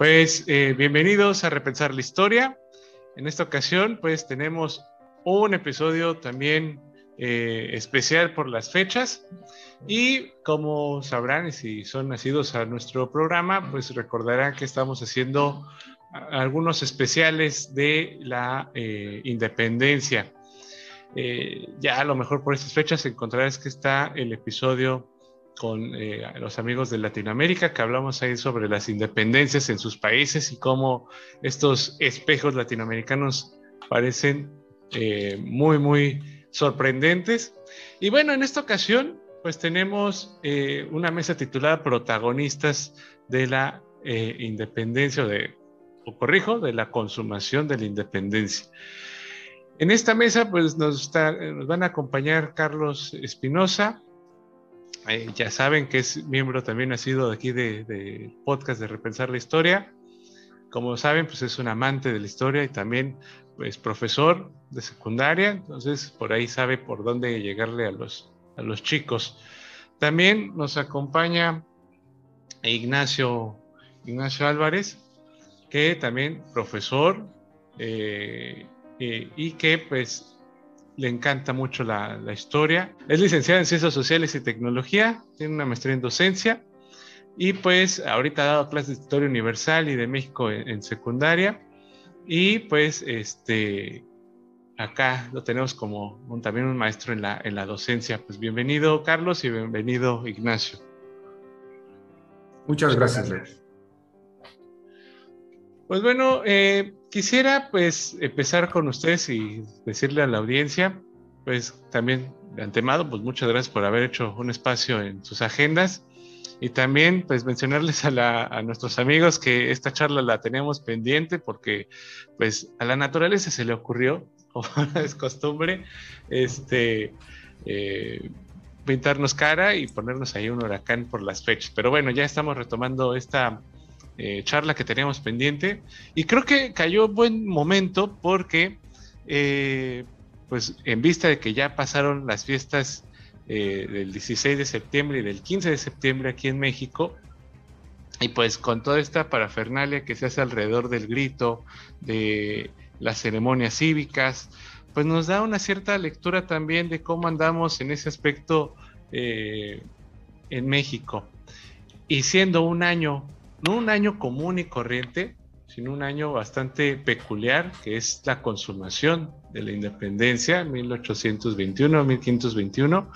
Pues eh, bienvenidos a Repensar la Historia. En esta ocasión, pues tenemos un episodio también eh, especial por las fechas. Y como sabrán, y si son nacidos a nuestro programa, pues recordarán que estamos haciendo algunos especiales de la eh, independencia. ya a lo mejor por estas fechas encontrarás que está el episodio con eh, los amigos de Latinoamérica, que hablamos ahí sobre las independencias en sus países y cómo estos espejos latinoamericanos parecen eh, muy, muy sorprendentes. Y bueno, en esta ocasión, pues tenemos eh, una mesa titulada Protagonistas de la Independencia, o, de, o corrijo, de la consumación de la independencia. En esta mesa, pues nos, nos van a acompañar Carlos Espinosa, eh, ya saben que es miembro también ha sido de aquí de, podcast de Repensar la Historia. Como saben, pues es un amante de la historia y también es pues, profesor de secundaria, entonces por ahí sabe por dónde llegarle a los, a los chicos. También nos acompaña Ignacio, Ignacio Álvarez, que también profesor eh, eh, y que pues le encanta mucho la, historia. Es licenciada en Ciencias Sociales y Tecnología, tiene una maestría en docencia y pues ahorita ha dado clases de Historia Universal y de México en, secundaria y pues este acá lo tenemos como un, también un maestro en la, en la docencia. Pues bienvenido Carlos y bienvenido Ignacio. Muchas gracias, Leo. Pues bueno, eh, quisiera pues empezar con ustedes y decirle a la audiencia, pues también de antemano, pues muchas gracias por haber hecho un espacio en sus agendas y también pues mencionarles a, nuestros amigos que esta charla la teníamos pendiente porque pues a la naturaleza se le ocurrió, como es costumbre, este... Eh, pintarnos cara y ponernos ahí un huracán por las fechas. Pero bueno, ya estamos retomando esta eh, charla que teníamos pendiente. Y creo que cayó buen momento porque, eh, pues en vista de que ya pasaron las fiestas eh, del 16 de septiembre y del 15 de septiembre aquí en México, y pues con toda esta parafernalia que se hace alrededor del grito, de las ceremonias cívicas, pues nos da una cierta lectura también de cómo andamos en ese aspecto en México. Y siendo un año no un año común y corriente, sino un año bastante peculiar, que es la consumación de la independencia, 1821, 1521,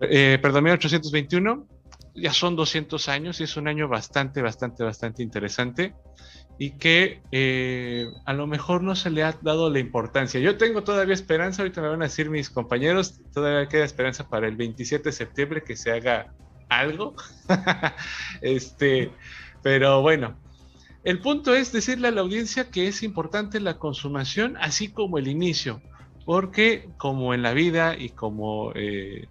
eh, perdón, 1821, ya son 200 años y es un año bastante, bastante, bastante interesante y que eh, a lo mejor no se le ha dado la importancia. Yo tengo todavía esperanza, ahorita me van a decir mis compañeros, todavía queda esperanza para el 27 de septiembre que se haga algo. este, pero bueno, el punto es decirle a la audiencia que es importante la consumación, así como el inicio, porque como en la vida y como eh,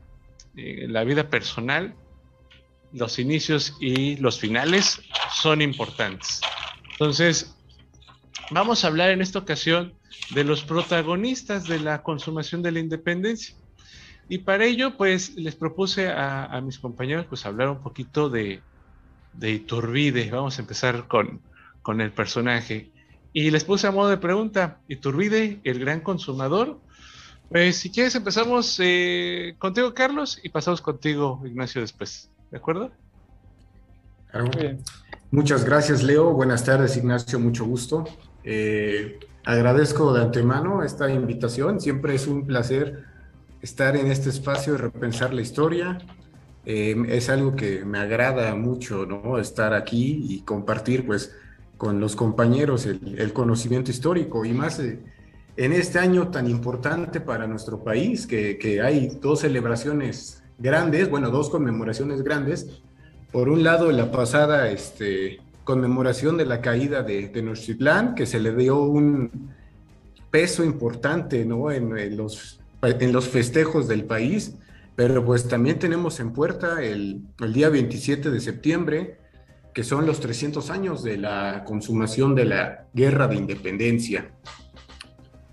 en la vida personal, los inicios y los finales son importantes. Entonces, vamos a hablar en esta ocasión de los protagonistas de la consumación de la independencia. Y para ello, pues les propuse a, a mis compañeros pues hablar un poquito de, de Iturbide. Vamos a empezar con, con el personaje. Y les puse a modo de pregunta, Iturbide, el gran consumador. Pues si quieres empezamos eh, contigo, Carlos, y pasamos contigo, Ignacio, después. ¿De acuerdo? Muchas gracias, Leo. Buenas tardes, Ignacio. Mucho gusto. Eh, agradezco de antemano esta invitación. Siempre es un placer estar en este espacio y repensar la historia, Em, es algo que me agrada mucho, ¿no? Estar aquí y compartir, pues, con los compañeros el, conocimiento histórico y más eh, en este año tan importante para nuestro país, que, hay dos celebraciones grandes, bueno, dos conmemoraciones grandes. Por un lado, la pasada este, conmemoración de la caída de Tenochtitlán, que se le dio un peso importante. En, los, en los festejos del país pero pues también tenemos en puerta el, día 27 de septiembre, que son los 300 años de la consumación de la guerra de independencia.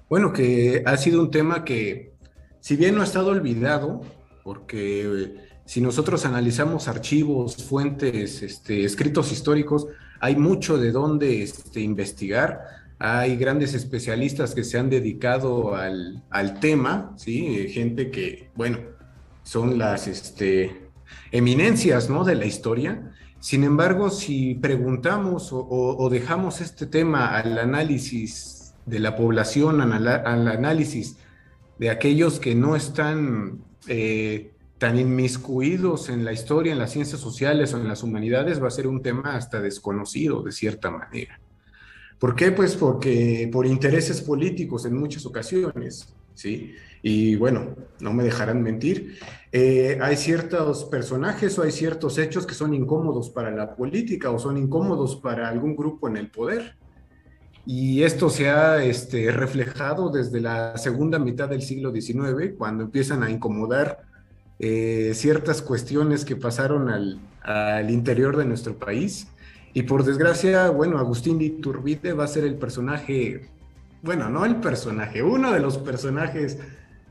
Bueno, que ha sido un tema que, si bien no ha estado olvidado, porque si nosotros analizamos archivos, fuentes, este, escritos históricos, hay mucho de dónde este, investigar. Hay grandes especialistas que se han dedicado al, tema, ¿sí? Gente que, bueno, son las este, eminencias ¿no? de la historia. Sin embargo, si preguntamos o, dejamos este tema al análisis de la población, al, análisis de aquellos que no están eh, tan inmiscuidos en la historia, en las ciencias sociales o en las humanidades, va a ser un tema hasta desconocido de cierta manera. ¿Por qué? Pues porque por intereses políticos en muchas ocasiones, ¿sí? Y bueno, no me dejarán mentir, eh, hay ciertos personajes o hay ciertos hechos que son incómodos para la política o son incómodos para algún grupo en el poder. Y esto se ha este, reflejado desde la segunda mitad del siglo XIX, cuando empiezan a incomodar eh, ciertas cuestiones que pasaron al, al, interior de nuestro país. Y por desgracia, bueno, Agustín de Iturbide va a ser el personaje, bueno, no el personaje, uno de los personajes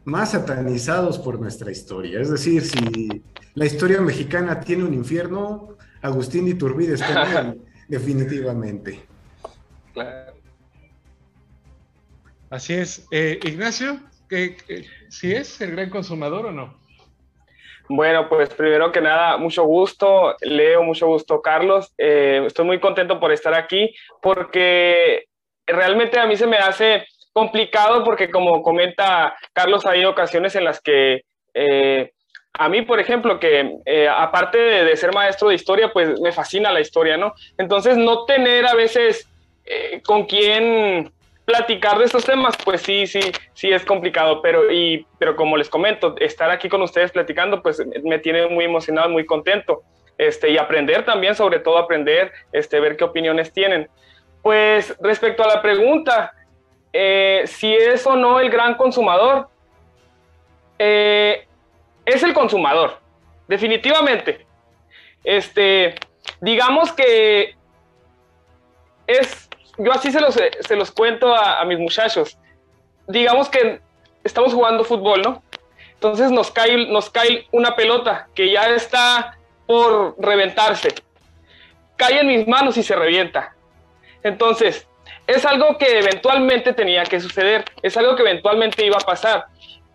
más satanizados por nuestra historia. Es decir, si la historia mexicana tiene un infierno, Agustín de Iturbide está en definitivamente. Claro. Así es. Eh, Ignacio, ¿qué, si es el gran consumador o no? Bueno, pues primero que nada, mucho gusto, Leo, mucho gusto, Carlos. Eh, estoy muy contento por estar aquí porque realmente a mí se me hace complicado porque como comenta Carlos, hay ocasiones en las que eh, a mí, por ejemplo, que aparte de, ser maestro de historia, pues me fascina la historia, ¿no? Entonces, no tener a veces con quién platicar de estos temas, pues sí, sí, sí es complicado, pero, y, pero como les comento, estar aquí con ustedes platicando, pues me tiene muy emocionado, muy contento, este, y aprender también, sobre todo aprender, este, ver qué opiniones tienen. Pues respecto a la pregunta, eh, si es o no el gran consumador, eh, es el consumador, definitivamente. Este, digamos que es yo así se los, se los cuento a, mis muchachos. Digamos que estamos jugando fútbol, ¿no? Entonces nos cae, nos cae una pelota que ya está por reventarse. Cae en mis manos y se revienta. Entonces, es algo que eventualmente tenía que suceder, es algo que eventualmente iba a pasar.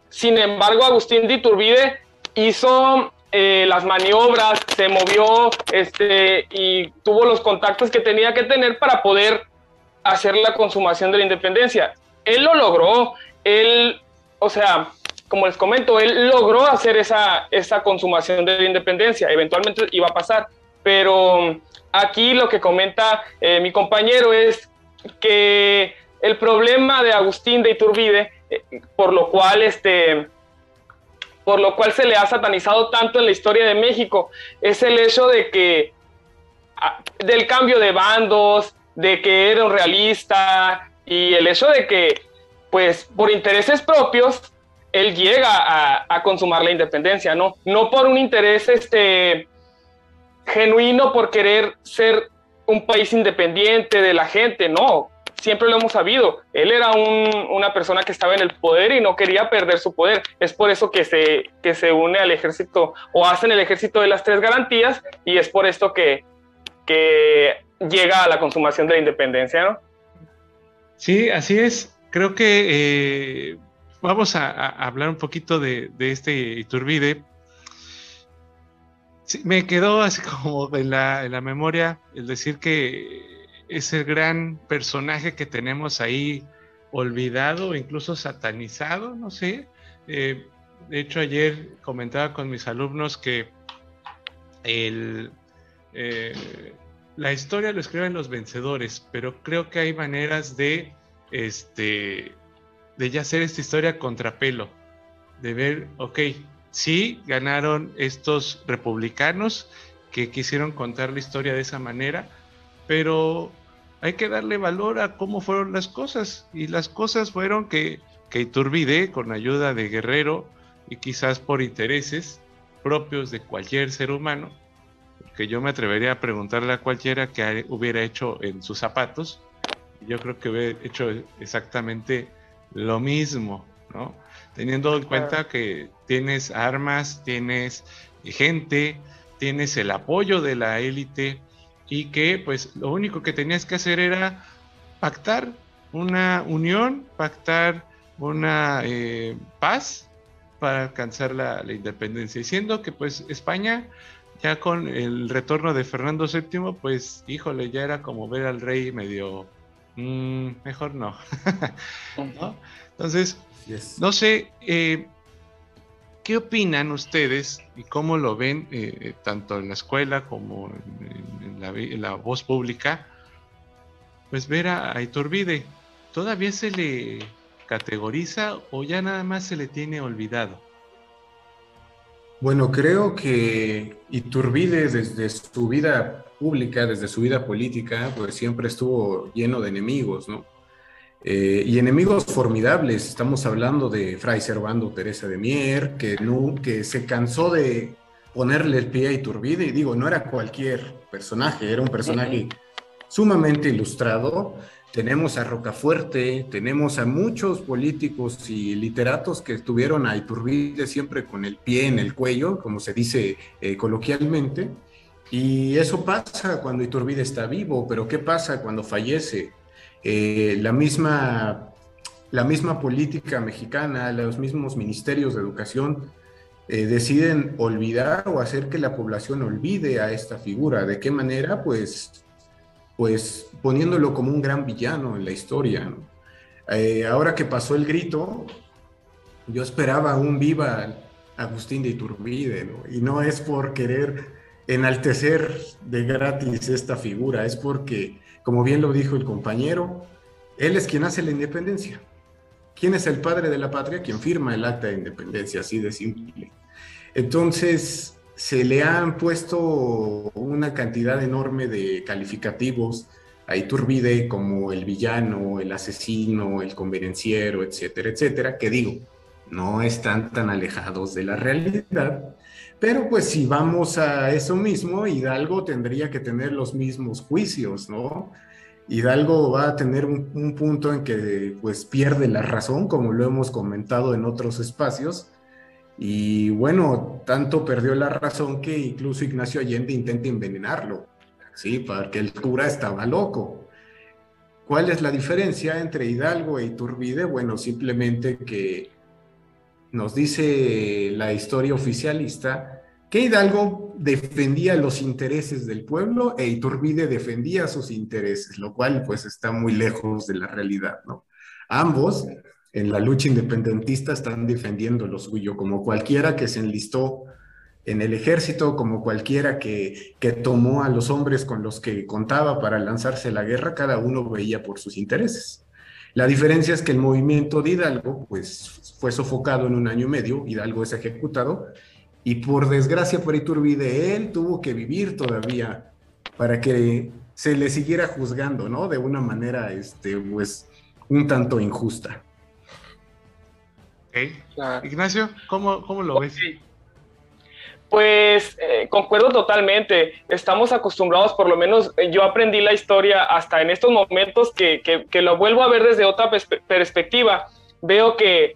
Sin embargo, Agustín de Iturbide hizo eh, las maniobras, se movió este, y tuvo los contactos que tenía que tener para poder hacer la consumación de la independencia. Él lo logró, él, o sea, como les comento, él logró hacer esa, esa consumación de la independencia, eventualmente iba a pasar, pero aquí lo que comenta eh, mi compañero es que el problema de Agustín de Iturbide, eh, por lo cual este por lo cual se le ha satanizado tanto en la historia de México, es el hecho de que ah, del cambio de bandos, de que era un realista y el hecho de que, pues, por intereses propios, él llega a, consumar la independencia, ¿no? No por un interés este, genuino por querer ser un país independiente de la gente, no, siempre lo hemos sabido. Él era una persona que estaba en el poder y no quería perder su poder. Es por eso que se, que se une al ejército o hacen el ejército de las tres garantías y es por esto que, que llega a la consumación de la independencia, ¿no? Sí, así es. Creo que eh, vamos a, hablar un poquito de, este Iturbide. Me quedó así como en la, en la memoria el decir que es el gran personaje que tenemos ahí olvidado, incluso satanizado, no sé. Eh, de hecho, ayer comentaba con mis alumnos que el, eh, la historia lo escriben los vencedores, pero creo que hay maneras de, este, de ya hacer esta historia contrapelo, de ver, ok, sí ganaron estos republicanos que quisieron contar la historia de esa manera, pero hay que darle valor a cómo fueron las cosas. Y las cosas fueron que, Iturbide, con ayuda de Guerrero y quizás por intereses propios de cualquier ser humano, que yo me atrevería a preguntarle a cualquiera que hubiera hecho en sus zapatos. Yo creo que hubiera hecho exactamente lo mismo. ¿no? Teniendo en cuenta que tienes armas, tienes gente, tienes el apoyo de la élite y que pues lo único que tenías que hacer era pactar una unión, pactar una eh, paz para alcanzar la, independencia. Y siendo que pues España, ya con el retorno de Fernando VII, pues híjole, ya era como ver al rey medio, mm, mejor no. Entonces, no sé, eh, ¿qué opinan ustedes y cómo lo ven eh, tanto en la escuela como en, la, voz pública? Pues ver a Iturbide, ¿todavía se le categoriza o ya nada más se le tiene olvidado? Bueno, creo que Iturbide desde su vida pública, desde su vida política, pues siempre estuvo lleno de enemigos, ¿no? Eh, y enemigos formidables, estamos hablando de Fray Servando Teresa de Mier, que, no, que se cansó de ponerle el pie a Iturbide, y digo, no era cualquier personaje, era un personaje sumamente ilustrado, tenemos a Rocafuerte, tenemos a muchos políticos y literatos que estuvieron a Iturbide siempre con el pie en el cuello, como se dice eh, coloquialmente. Y eso pasa cuando Iturbide está vivo, pero ¿qué pasa cuando fallece? Eh, la, misma, la misma política mexicana, los mismos ministerios de educación eh, deciden olvidar o hacer que la población olvide a esta figura. ¿De qué manera? Pues pues poniéndolo como un gran villano en la historia. Eh, ahora que pasó el grito, yo esperaba un viva Agustín de Iturbide, y no es por querer enaltecer de gratis esta figura, es porque, como bien lo dijo el compañero, él es quien hace la independencia. ¿Quién es el padre de la patria? Quien firma el acta de independencia, así de simple. Entonces, se le han puesto una cantidad enorme de calificativos a Iturbide como el villano, el asesino, el convenenciero, etcétera, etcétera, que digo, no están tan alejados de la realidad. Pero pues si vamos a eso mismo, Hidalgo tendría que tener los mismos juicios, ¿no? Hidalgo va a tener un, un punto en que pues pierde la razón, como lo hemos comentado en otros espacios, y bueno, tanto perdió la razón que incluso Ignacio Allende intenta envenenarlo, ¿sí? Porque el cura estaba loco. ¿Cuál es la diferencia entre Hidalgo e Iturbide? Bueno, simplemente que nos dice la historia oficialista que Hidalgo defendía los intereses del pueblo e Iturbide defendía sus intereses, lo cual pues está muy lejos de la realidad, ¿no? Ambos en la lucha independentista están defendiendo lo suyo, como cualquiera que se enlistó en el ejército, como cualquiera que, que tomó a los hombres con los que contaba para lanzarse a la guerra, cada uno veía por sus intereses. La diferencia es que el movimiento de Hidalgo pues, fue sofocado en un año y medio, Hidalgo es ejecutado, y por desgracia por Iturbide, él tuvo que vivir todavía para que se le siguiera juzgando, ¿no? De una manera, este, pues, un tanto injusta. Ignacio, ¿cómo, lo ves? Pues eh, concuerdo totalmente. Estamos acostumbrados, por lo menos eh, yo aprendí la historia hasta en estos momentos que, que, lo vuelvo a ver desde otra perspectiva. Veo que,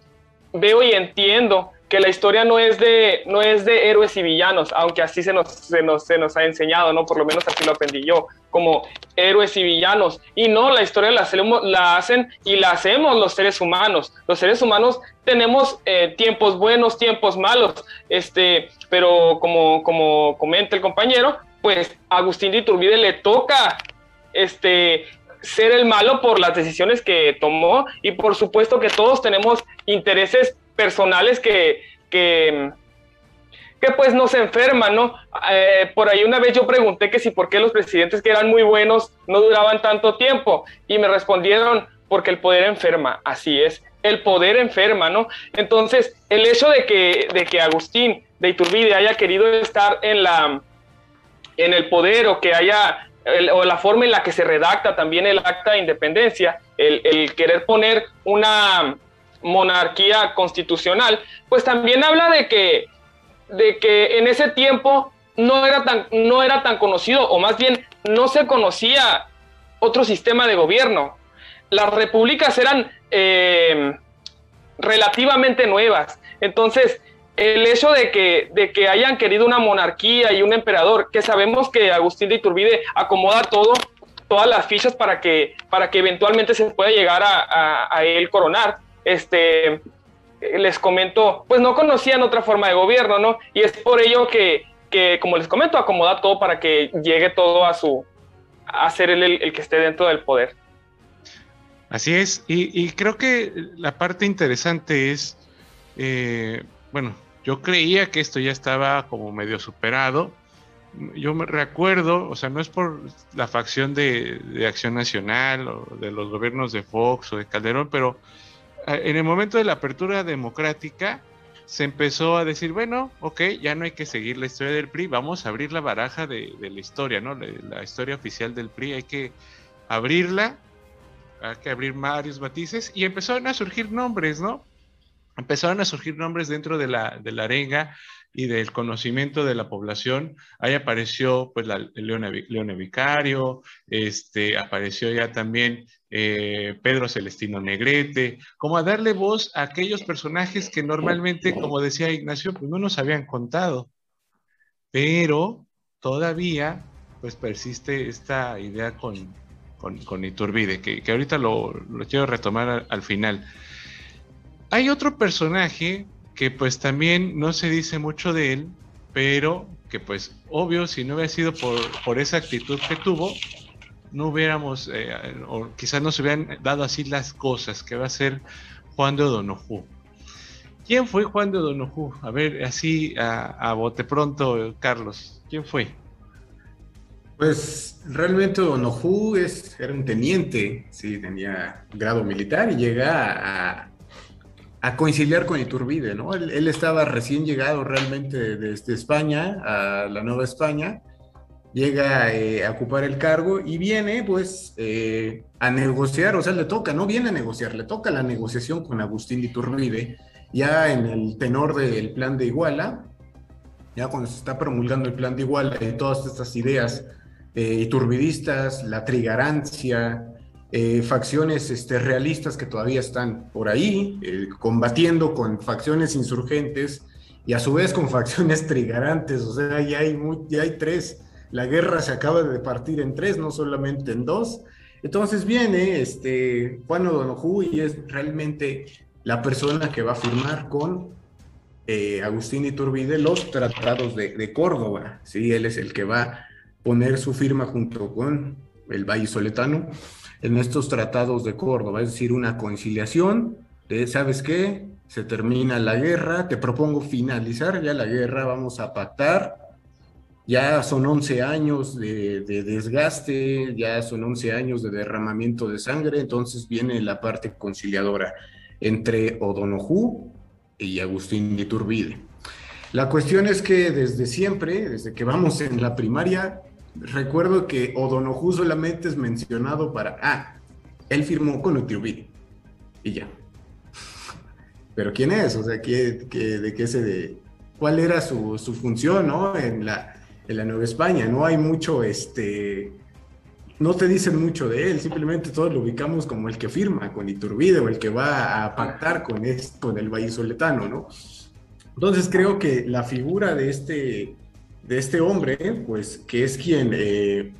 veo y entiendo que la historia no es de, no es de héroes y villanos, aunque así se nos, se nos, se nos ha enseñado, ¿no? Por lo menos así lo aprendí yo, como héroes y villanos. Y no, la historia la, hacemos, la hacen y la hacemos los seres humanos. Los seres humanos tenemos eh, tiempos buenos, tiempos malos, este, pero como, como comenta el compañero, pues a Agustín de Iturbide le toca este, ser el malo por las decisiones que tomó y por supuesto que todos tenemos intereses personales que, que, que pues nos enferman, ¿no? Eh, por ahí una vez yo pregunté que si por qué los presidentes que eran muy buenos no duraban tanto tiempo y me respondieron porque el poder enferma, así es, el poder enferma, ¿no? Entonces, el hecho de que, de que Agustín de Iturbide haya querido estar en, la, en el poder o que haya, o la forma en la que se redacta también el acta de independencia, el, el querer poner una, monarquía constitucional, pues también habla de que, de que en ese tiempo no era, tan, no era tan conocido, o más bien no se conocía otro sistema de gobierno. Las repúblicas eran, eh, relativamente nuevas. Entonces, el hecho de que, de que hayan querido una monarquía y un emperador, que sabemos que Agustín de Iturbide acomoda todo, todas las fichas para que, para que eventualmente se pueda llegar a, a, él coronar. Este, les comento, pues no conocían otra forma de gobierno, ¿no? Y es por ello que, que como les comento, acomoda todo para que llegue todo a su, a ser el, el que esté dentro del poder. Así es, y, creo que la parte interesante es, eh, bueno, yo creía que esto ya estaba como medio superado. Yo me recuerdo, o sea, no es por la facción de, Acción Nacional o de los gobiernos de Fox o de Calderón, pero en el momento de la apertura democrática se empezó a decir, bueno, ok, ya no hay que seguir la historia del PRI, vamos a abrir la baraja de, la historia, ¿no? la historia oficial del PRI, hay que abrirla hay que abrir varios matices y empezaron a surgir nombres, ¿no? Empezaron a surgir nombres dentro de la, de la arenga y del conocimiento de la población. Ahí apareció pues la Leone, Vicario, este, apareció ya también eh, Pedro Celestino Negrete, como a darle voz a aquellos personajes que normalmente, como decía Ignacio, pues no nos habían contado. Pero todavía pues persiste esta idea con, con, Iturbide, que, ahorita lo, quiero retomar al, final. Hay otro personaje que pues también no se dice mucho de él, pero que pues obvio, si no hubiera sido por, por esa actitud que tuvo, no hubiéramos, eh, o quizás no se hubieran dado así las cosas, que va a ser Juan de O'Donoghue. ¿Quién fue Juan de O'Donoghue? A ver, así a, bote pronto, Carlos. ¿Quién fue? Pues realmente Onoju es, era un teniente, sí, tenía grado militar y llega a, conciliar con Iturbide, ¿no? Él, estaba recién llegado realmente desde España a la Nueva España, llega eh, a ocupar el cargo y viene pues eh, a negociar, o sea, le toca, no viene a negociar, le toca la negociación con Agustín de Iturbide, ya en el tenor del plan de Iguala, ya cuando se está promulgando el plan de Iguala y todas estas ideas eh, iturbidistas, la trigarancia, eh, facciones este, realistas que todavía están por ahí, eh, combatiendo con facciones insurgentes y a su vez con facciones trigarantes, o sea, ya hay, ya hay tres. La guerra se acaba de partir en tres, no solamente en dos. Entonces viene este, Juan O'Donoghue y es realmente la persona que va a firmar con Agustín Iturbide los tratados de, de, Córdoba. ¿sí? Él es el que va poner su firma junto con el Valle Soletano en estos tratados de Córdoba, es decir, una conciliación de, ¿sabes qué? Se termina la guerra, te propongo finalizar ya la guerra, vamos a pactar, ya son 11 años de, desgaste, ya son 11 años de derramamiento de sangre, entonces viene la parte conciliadora entre O'Donoghue y Agustín de Iturbide. La cuestión es que desde siempre, desde que vamos en la primaria, recuerdo que O'Donoghue solamente es mencionado para, ah, él firmó con Iturbide y ya. Pero ¿quién es? O sea, ¿qué, de qué se de, cuál era su, función, ¿no? En la, en la Nueva España, no hay mucho, este, no te dicen mucho de él, simplemente todos lo ubicamos como el que firma con Iturbide o el que va a pactar con, este, con el vallisoletano, ¿no? Entonces creo que la figura de este, de este hombre, pues que es quien, eh,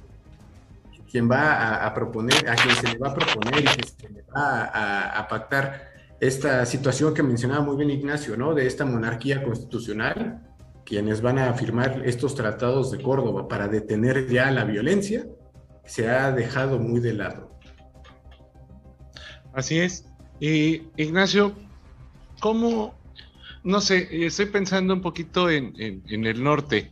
quien va a, proponer, a quien se le va a proponer y que se le va a, pactar esta situación que mencionaba muy bien Ignacio, ¿no? De esta monarquía constitucional, quienes van a firmar estos tratados de Córdoba para detener ya la violencia, se ha dejado muy de lado. Así es. Y Ignacio, ¿cómo, no sé, estoy pensando un poquito en, en el norte?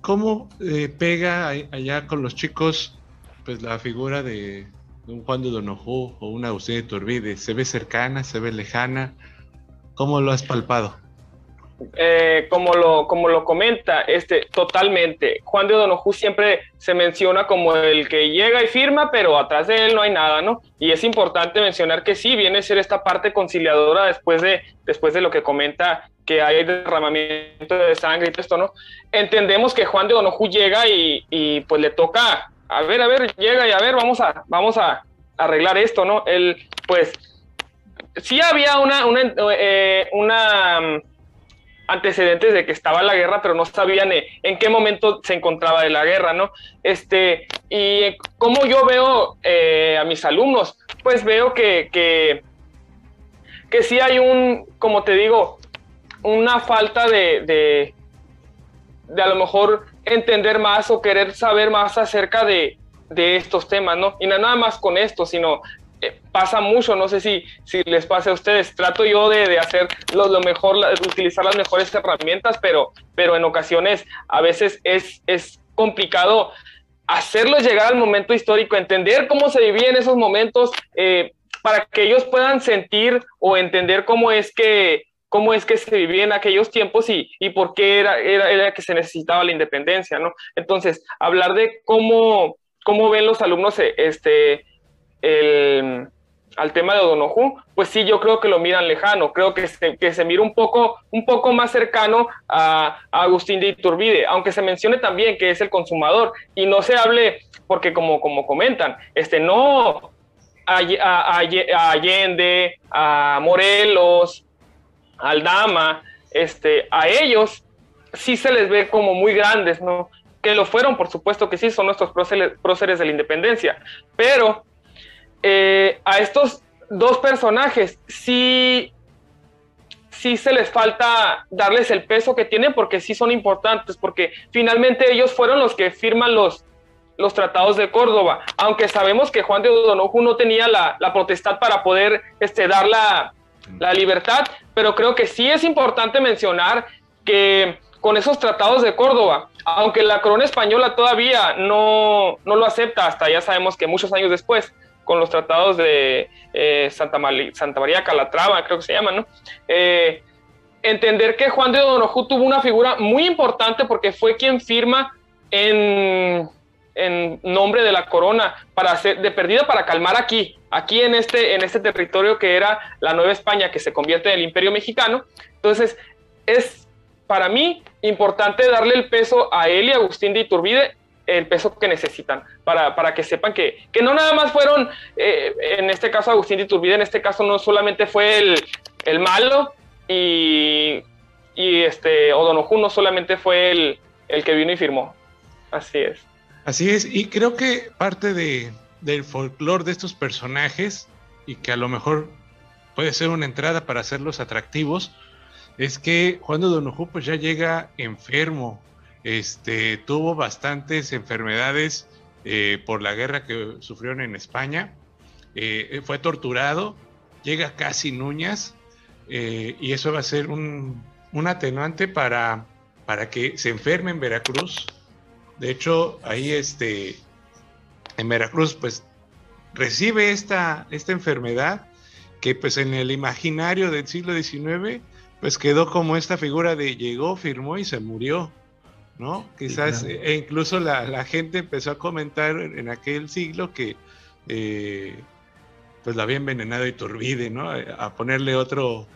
¿Cómo eh, pega allá con los chicos pues la figura de, un Juan de Donojú o una Agustín de Turbide? ¿Se ve cercana, se ve lejana? ¿Cómo lo has palpado? Eh, como, lo, como lo comenta, este, totalmente. Juan de Donojú siempre se menciona como el que llega y firma, pero atrás de él no hay nada, ¿no? Y es importante mencionar que sí, viene a ser esta parte conciliadora después de, después de lo que comenta que hay derramamiento de sangre y todo esto, ¿no? Entendemos que Juan de Donojú llega y, pues le toca, a ver, a ver, llega y a ver, vamos a, vamos a arreglar esto, ¿no? Él, pues, sí había una, una, eh, una mm, antecedentes de que estaba la guerra, pero no sabían eh, en qué momento se encontraba de la guerra, ¿no? Este, y como yo veo eh, a mis alumnos, pues veo que, que, que, sí hay un, como te digo, una falta de, de, de a lo mejor entender más o querer saber más acerca de, de estos temas, ¿no? Y nada más con esto, sino eh, pasa mucho, no sé si, si les pasa a ustedes, trato yo de, de hacer lo, lo, mejor, utilizar las mejores herramientas, pero, pero en ocasiones a veces es, es complicado hacerlos llegar al momento histórico, entender cómo se vivía en esos momentos, eh, para que ellos puedan sentir o entender cómo es que, cómo es que se vivía en aquellos tiempos y, y por qué era, era, era, que se necesitaba la independencia, ¿no? Entonces, hablar de cómo, cómo ven los alumnos este, el, al tema de Odonoju, pues sí, yo creo que lo miran lejano, creo que se, que se mira un poco, un poco más cercano a, Agustín de Iturbide, aunque se mencione también que es el consumador y no se hable, porque como, como comentan, este, no a Allende, a Morelos, Aldama, este, a ellos sí se les ve como muy grandes, ¿no? Que lo fueron, por supuesto que sí, son nuestros próceres, próceres de la independencia, pero eh, a estos dos personajes sí, sí se les falta darles el peso que tienen porque sí son importantes, porque finalmente ellos fueron los que firman los, los tratados de Córdoba, aunque sabemos que Juan de O'Donoghue no tenía la, la potestad para poder este, dar la, la libertad, pero creo que sí es importante mencionar que con esos tratados de Córdoba, aunque la corona española todavía no, no lo acepta, hasta ya sabemos que muchos años después, con los tratados de eh, Santa, Santa, María Calatrava, creo que se llama, ¿no? Eh, entender que Juan de O'Donoghue tuvo una figura muy importante porque fue quien firma en, en nombre de la corona para hacer de perdida para calmar aquí, aquí en este, en este territorio que era la Nueva España, que se convierte en el Imperio Mexicano. Entonces, es para mí importante darle el peso a él y a Agustín de Iturbide el peso que necesitan para, para que sepan que, que, no nada más fueron, eh, en este caso Agustín de Iturbide, en este caso no solamente fue el, el malo y, y este O'Donoghue no solamente fue el, el que vino y firmó. Así es. Así es, y creo que parte de, del folclore de estos personajes, y que a lo mejor puede ser una entrada para hacerlos atractivos, es que Juan de O'Donoghue pues ya llega enfermo, este, tuvo bastantes enfermedades eh, por la guerra que sufrieron en España. Eh, fue torturado, llega casi Nuñas, eh, y eso va a ser un, un, atenuante para, para que se enferme en Veracruz. De hecho, ahí este, en Veracruz, pues recibe esta, esta enfermedad que pues en el imaginario del siglo XIX, pues quedó como esta figura de llegó, firmó y se murió. ¿no? Quizás, sí, claro. e incluso la, la, gente empezó a comentar en aquel siglo que eh, pues la había envenenado Iturbide, ¿no? A ponerle otro,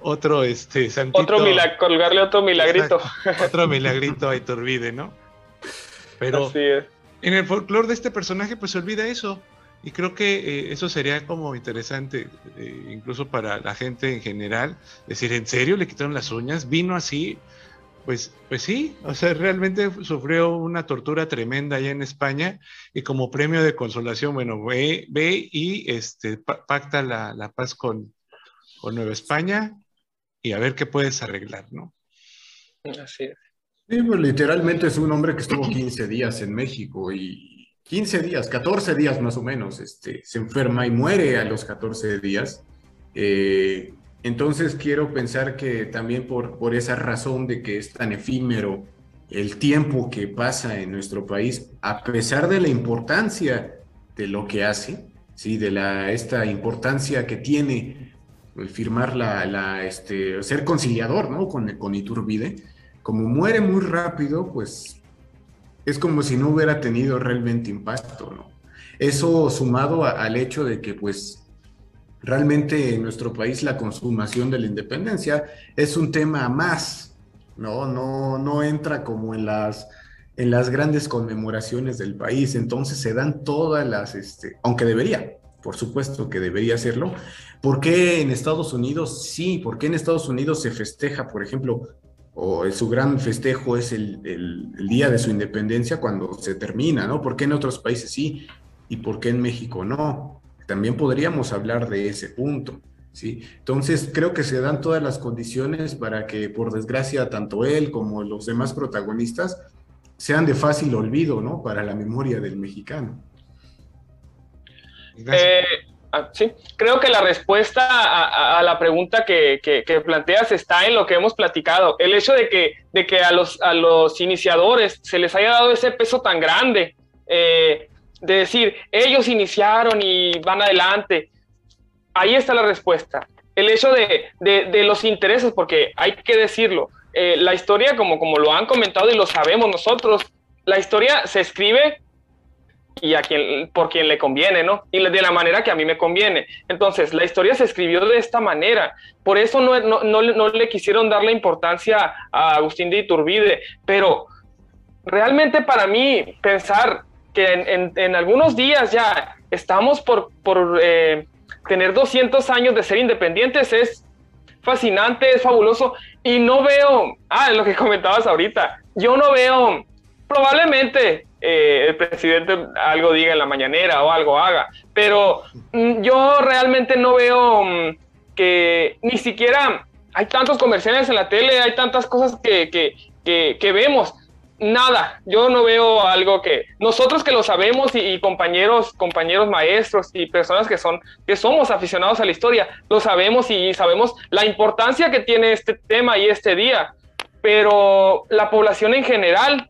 otro, este, santito. Otro milagro, colgarle otro milagrito. Exacto, otro milagrito a Iturbide, ¿no? Pero en el folclore de este personaje, pues se olvida eso. Y creo que eh, eso sería como interesante, eh, incluso para la gente en general, decir, ¿en serio le quitaron las uñas? ¿Vino así? Pues, pues sí, o sea, realmente sufrió una tortura tremenda allá en España y como premio de consolación, bueno, ve, ve y este, pacta la, paz con, con, Nueva España y a ver qué puedes arreglar, ¿no? Así es. Sí, pues literalmente es un hombre que estuvo 15 días en México y 15 días, 14 días más o menos, este, se enferma y muere a los 14 días. Eh, entonces quiero pensar que también por, por esa razón de que es tan efímero el tiempo que pasa en nuestro país, a pesar de la importancia de lo que hace, ¿sí? de la, esta importancia que tiene firmar la, la este, ser conciliador ¿no? con, con Iturbide, como muere muy rápido, pues es como si no hubiera tenido realmente impacto. ¿no? Eso sumado al hecho de que pues realmente en nuestro país la consumación de la independencia es un tema más, ¿no? No, no entra como en las, en las grandes conmemoraciones del país, entonces se dan todas las, este, aunque debería, por supuesto que debería hacerlo. ¿Por qué en Estados Unidos sí? ¿Por qué en Estados Unidos se festeja, por ejemplo, o su gran festejo es el, el, día de su independencia cuando se termina, ¿no? ¿Por qué en otros países sí y por qué en México no? También podríamos hablar de ese punto, ¿sí? Entonces, creo que se dan todas las condiciones para que, por desgracia, tanto él como los demás protagonistas sean de fácil olvido, ¿no? Para la memoria del mexicano. Eh, ah, sí, creo que la respuesta a, la pregunta que, planteas está en lo que hemos platicado. El hecho de que, de que a, los, a los iniciadores se les haya dado ese peso tan grande, eh, de decir, ellos iniciaron y van adelante. Ahí está la respuesta. El hecho de, de, los intereses, porque hay que decirlo, eh, la historia, como, como lo han comentado y lo sabemos nosotros, la historia se escribe y a quien, por quien le conviene, ¿no? Y de la manera que a mí me conviene. Entonces, la historia se escribió de esta manera. Por eso no, no, no, le quisieron dar la importancia a Agustín de Iturbide. Pero realmente para mí, pensar que en, en, algunos días ya estamos por, por eh, tener 200 años de ser independientes es fascinante, es fabuloso. Y no veo, ah, lo que comentabas ahorita, yo no veo probablemente eh, el presidente algo diga en la mañanera o algo haga, pero mm, yo realmente no veo mm, que ni siquiera hay tantos comerciales en la tele, hay tantas cosas que, que, vemos. Nada, yo no veo algo que nosotros que lo sabemos y, compañeros, compañeros maestros y personas que son que somos aficionados a la historia, lo sabemos y sabemos la importancia que tiene este tema y este día, pero la población en general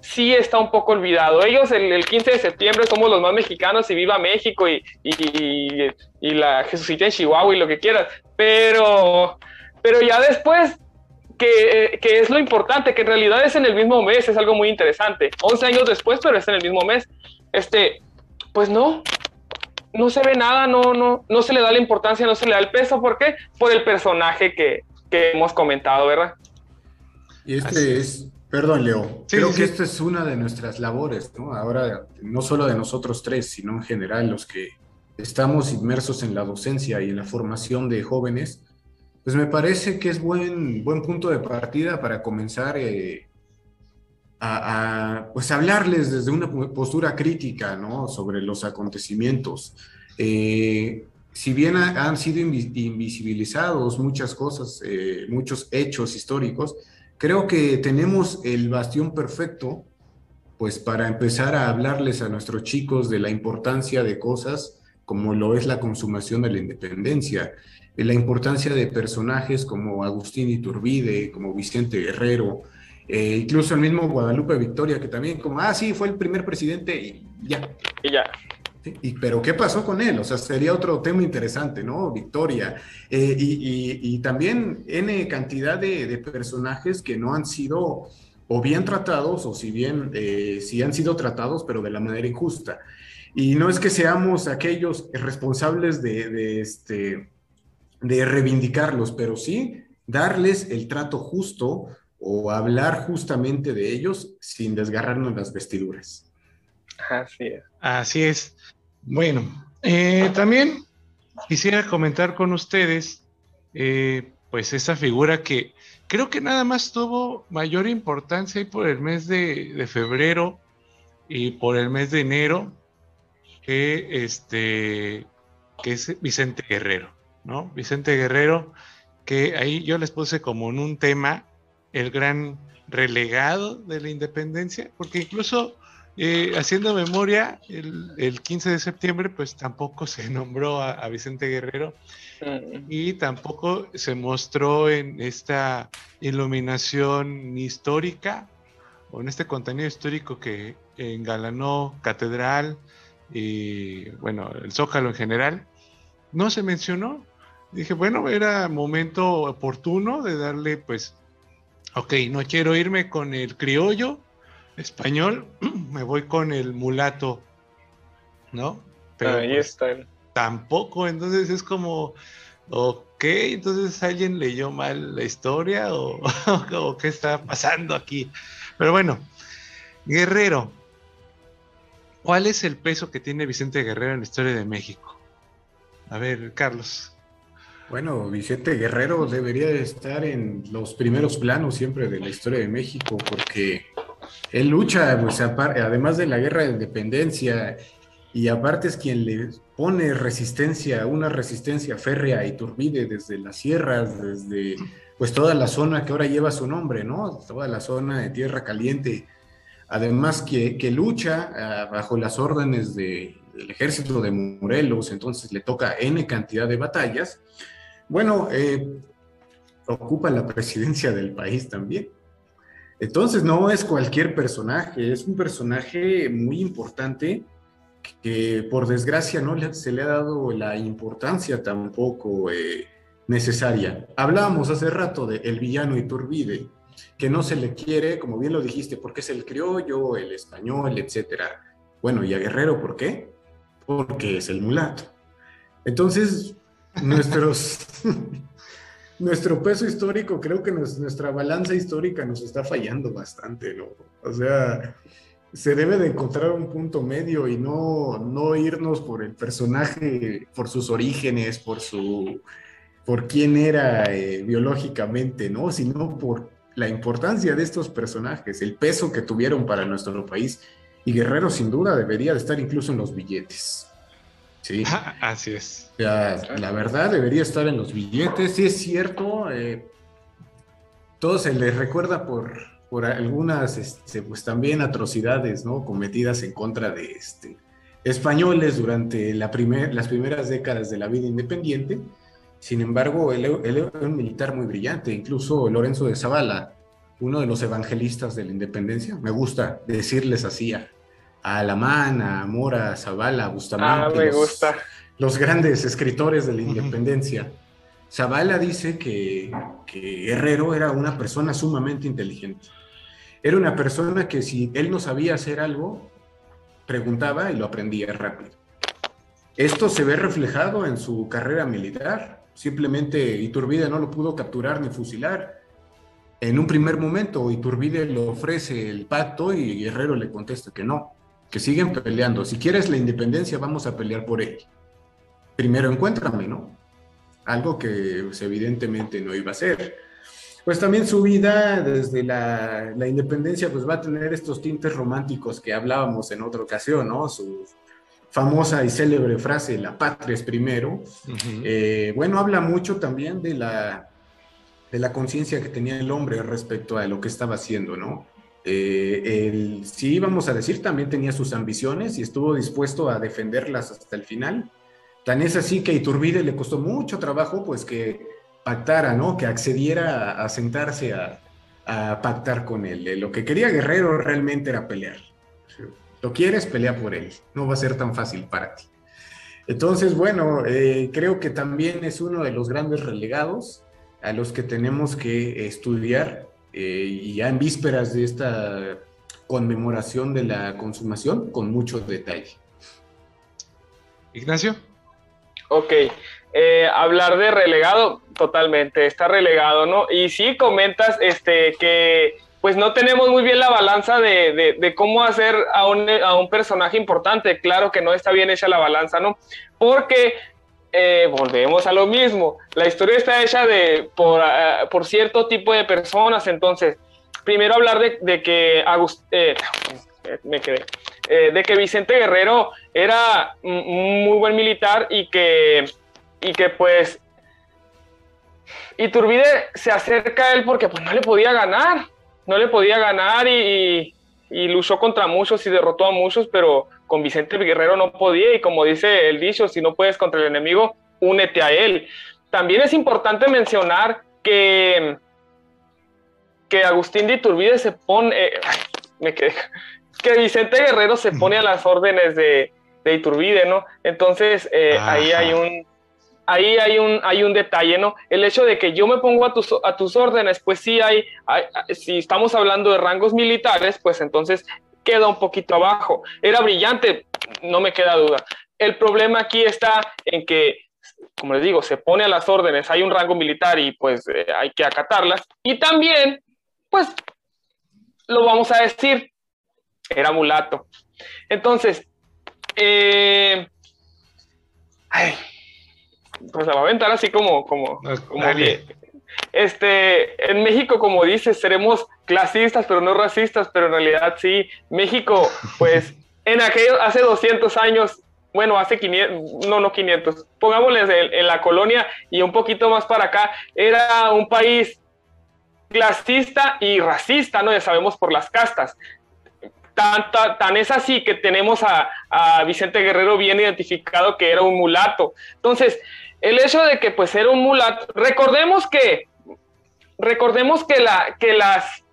sí está un poco olvidado. Ellos el, 15 de septiembre somos los más mexicanos y viva México y, y, y, la Jesucita en Chihuahua y lo que quieras, pero, pero ya después, que, que, es lo importante, que en realidad es en el mismo mes, es algo muy interesante. 11 años después, pero es en el mismo mes. Este, pues no, no se ve nada, no, no, no se le da la importancia, no se le da el peso. ¿Por qué? Por el personaje que, que hemos comentado, ¿verdad? Y este es Perdón, Leo. Creo que esta es una de nuestras labores, ¿no? Ahora, no solo de nosotros tres, sino en general los que estamos inmersos en la docencia y en la formación de jóvenes, pues me parece que es buen, buen punto de partida para comenzar eh, a, pues hablarles desde una postura crítica, ¿no? Sobre los acontecimientos. Eh, si bien han sido invisibilizados muchas cosas, eh, muchos hechos históricos, Creo que tenemos el bastión perfecto, pues para empezar a hablarles a nuestros chicos de la importancia de cosas como lo es la consumación de la independencia, de la importancia de personajes como Agustín Iturbide, como Vicente Guerrero, eh, incluso el mismo Guadalupe Victoria, que también como, ah, sí, fue el primer presidente y ya. Y ya. Y, pero ¿qué pasó con él? O sea, sería otro tema interesante, ¿no? Victoria. Eh, y, también N cantidad de, personajes que no han sido o bien tratados, o si bien eh, sí han sido tratados, pero de la manera injusta. Y no es que seamos aquellos responsables de, este, de reivindicarlos, pero sí darles el trato justo o hablar justamente de ellos sin desgarrarnos las vestiduras. Así es. Así es. Bueno, eh, también quisiera comentar con ustedes, eh, pues esa figura que creo que nada más tuvo mayor importancia ahí por el mes de, febrero y por el mes de enero, que este, que es Vicente Guerrero, ¿no? Vicente Guerrero, que ahí yo les puse como en un tema el gran relegado de la independencia, porque incluso eh, haciendo memoria, el, 15 de septiembre pues tampoco se nombró a, Vicente Guerrero mm. y tampoco se mostró en esta iluminación histórica o en este contenido histórico que engalanó Catedral y bueno, el Zócalo en general. No se mencionó. Dije, bueno, era momento oportuno de darle pues, ok, no quiero irme con el criollo, español, me voy con el mulato, ¿no? Pero Ahí pues, está. Tampoco, entonces es como, ok, entonces alguien leyó mal la historia o, o qué está pasando aquí. Pero bueno, Guerrero, ¿Cuál es el peso que tiene Vicente Guerrero en la historia de México? A ver, Carlos. Bueno, Vicente Guerrero debería estar en los primeros planos siempre de la historia de México, porque él lucha, pues, además de la guerra de independencia, y aparte es quien le pone resistencia, una resistencia férrea a Iturbide desde las sierras, desde pues toda la zona que ahora lleva su nombre, ¿no? Toda la zona de Tierra Caliente. Además que, que lucha ah, bajo las órdenes de, del ejército de Morelos, entonces le toca N cantidad de batallas bueno, eh, ocupa la presidencia del país también. Entonces no es cualquier personaje, es un personaje muy importante que por desgracia no se le ha dado la importancia tampoco eh, necesaria. Hablábamos hace rato de el villano Iturbide, que no se le quiere, como bien lo dijiste, porque es el criollo, el español, etcétera. Bueno, y a Guerrero, ¿por qué? Porque es el mulato. Entonces, nuestros, nuestro peso histórico, creo que nuestra balanza histórica nos está fallando bastante, ¿no? O sea, se debe de encontrar un punto medio y no, no irnos por el personaje, por sus orígenes, por su por quién era eh, biológicamente, ¿no? Sino por la importancia de estos personajes, el peso que tuvieron para nuestro país. Y Guerrero sin duda debería de estar incluso en los billetes. Sí. Así es. la verdad debería estar en los billetes. Sí, es cierto. Eh, todo se le recuerda por, por algunas, este, pues también atrocidades, ¿no? Cometidas en contra de este, españoles durante la primer, las primeras décadas de la vida independiente. Sin embargo, él, él era un militar muy brillante. Incluso Lorenzo de Zavala, uno de los evangelistas de la independencia, me gusta decirles así a, a Alamán, a Mora, a Zavala, a Bustamante. Ah, me gusta. Los grandes escritores de la independencia. Zavala dice que, que Guerrero era una persona sumamente inteligente. Era una persona que si él no sabía hacer algo, preguntaba y lo aprendía rápido. Esto se ve reflejado en su carrera militar. Simplemente Iturbide no lo pudo capturar ni fusilar. En un primer momento Iturbide le ofrece el pacto y Guerrero le contesta que no que siguen peleando. Si quieres la independencia, vamos a pelear por él. Primero encuéntrame, ¿no? Algo que pues, evidentemente no iba a ser. Pues también su vida desde la, la, independencia pues va a tener estos tintes románticos que hablábamos en otra ocasión, ¿no? Su famosa y célebre frase, la patria es primero. Eh, bueno, habla mucho también de la, de la conciencia que tenía el hombre respecto a lo que estaba haciendo, ¿no? Eh, sí, vamos a decir, también tenía sus ambiciones y estuvo dispuesto a defenderlas hasta el final. Tan es así que a Iturbide le costó mucho trabajo, pues que pactara, ¿no? Que accediera a, sentarse a, pactar con él. Lo que quería Guerrero realmente era pelear. Lo quieres, pelea por él. No va a ser tan fácil para ti. Entonces, bueno, eh, creo que también es uno de los grandes relegados a los que tenemos que estudiar eh, y ya en vísperas de esta conmemoración de la consumación con mucho detalle. Ignacio. Ok, eh, hablar de relegado, totalmente, está relegado, ¿no? Y sí comentas este, que pues no tenemos muy bien la balanza de, de, cómo hacer a un, a un, personaje importante. Claro que no está bien hecha la balanza, ¿no? Porque eh, volvemos a lo mismo. La historia está hecha de, por, eh, por cierto tipo de personas. Entonces, primero hablar de, que eh, me quedé, de que Vicente Guerrero era un muy buen militar y que, y que pues Iturbide se acerca a él porque pues no le podía ganar, no le podía ganar y, y luchó contra muchos y derrotó a muchos, pero con Vicente Guerrero no podía y como dice el dicho, si no puedes contra el enemigo, únete a él. También es importante mencionar que, que Agustín de Iturbide se pone, me quedé, que Vicente Guerrero se pone a las órdenes de, de Iturbide, ¿no? Entonces eh, ahí hay un ahí hay un, hay un detalle, ¿no? El hecho de que yo me pongo a tus, a tus órdenes, pues sí hay, si estamos hablando de rangos militares, pues entonces queda un poquito abajo. Era brillante, no me queda duda. El problema aquí está en que, como les digo, se pone a las órdenes, hay un rango militar y pues eh, hay que acatarlas. Y también, pues, lo vamos a decir, era mulato. Entonces, eh, pues la va a aventar así como, como, este, en México, como dices, seremos clasistas, pero no racistas, pero en realidad sí, México, pues, en aquellos, hace 200 años, bueno, hace 500, no, no 500, pongámosles en, la colonia y un poquito más para acá, era un país clasista y racista, ¿no? Ya sabemos por las castas. Tan, tan, es así que tenemos a, a, Vicente Guerrero bien identificado que era un mulato. Entonces, el hecho de que pues era un mulato, recordemos que, recordemos que, la, que las,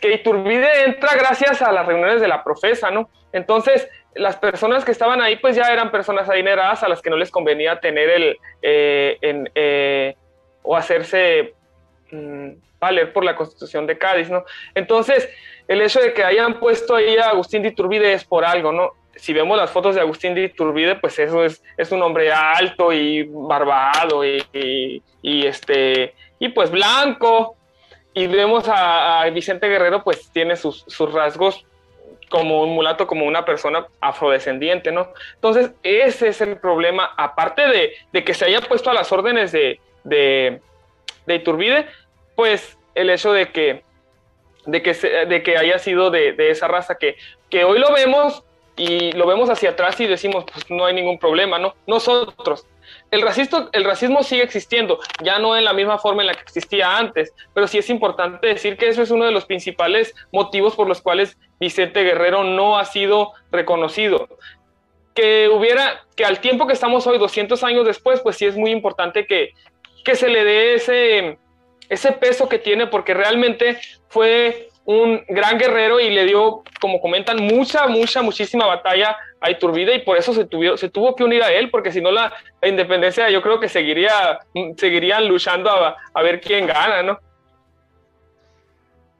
que Iturbide entra gracias a las reuniones de la profesa, ¿no? Entonces, las personas que estaban ahí pues ya eran personas adineradas a las que no les convenía tener el, eh, eh, o hacerse mm, valer por la constitución de Cádiz, ¿no? Entonces, el hecho de que hayan puesto ahí a Agustín de Iturbide es por algo, ¿no? Si vemos las fotos de Agustín de Iturbide, pues eso es, es un hombre alto y barbado y, y, este, y pues blanco. Y vemos a, Vicente Guerrero, pues tiene sus, sus, rasgos como un mulato, como una persona afrodescendiente, ¿no? Entonces, ese es el problema, aparte de, de que se haya puesto a las órdenes de, de, de Iturbide, pues el hecho de que, de que, de que haya sido de, de esa raza que, que hoy lo vemos y lo vemos hacia atrás y decimos, pues no hay ningún problema, ¿no? Nosotros. El racismo, el racismo sigue existiendo, ya no en la misma forma en la que existía antes, pero sí es importante decir que eso es uno de los principales motivos por los cuales Vicente Guerrero no ha sido reconocido. Que hubiera, que al tiempo que estamos hoy, 200 años después, pues sí es muy importante que, que se le dé ese, ese peso que tiene, porque realmente fue un gran guerrero y le dio, como comentan, mucha, mucha, muchísima batalla a Iturbide y por eso se, tuvo, se tuvo que unir a él, porque si no la, independencia yo creo que seguiría, seguirían luchando a, a ver quién gana, ¿no?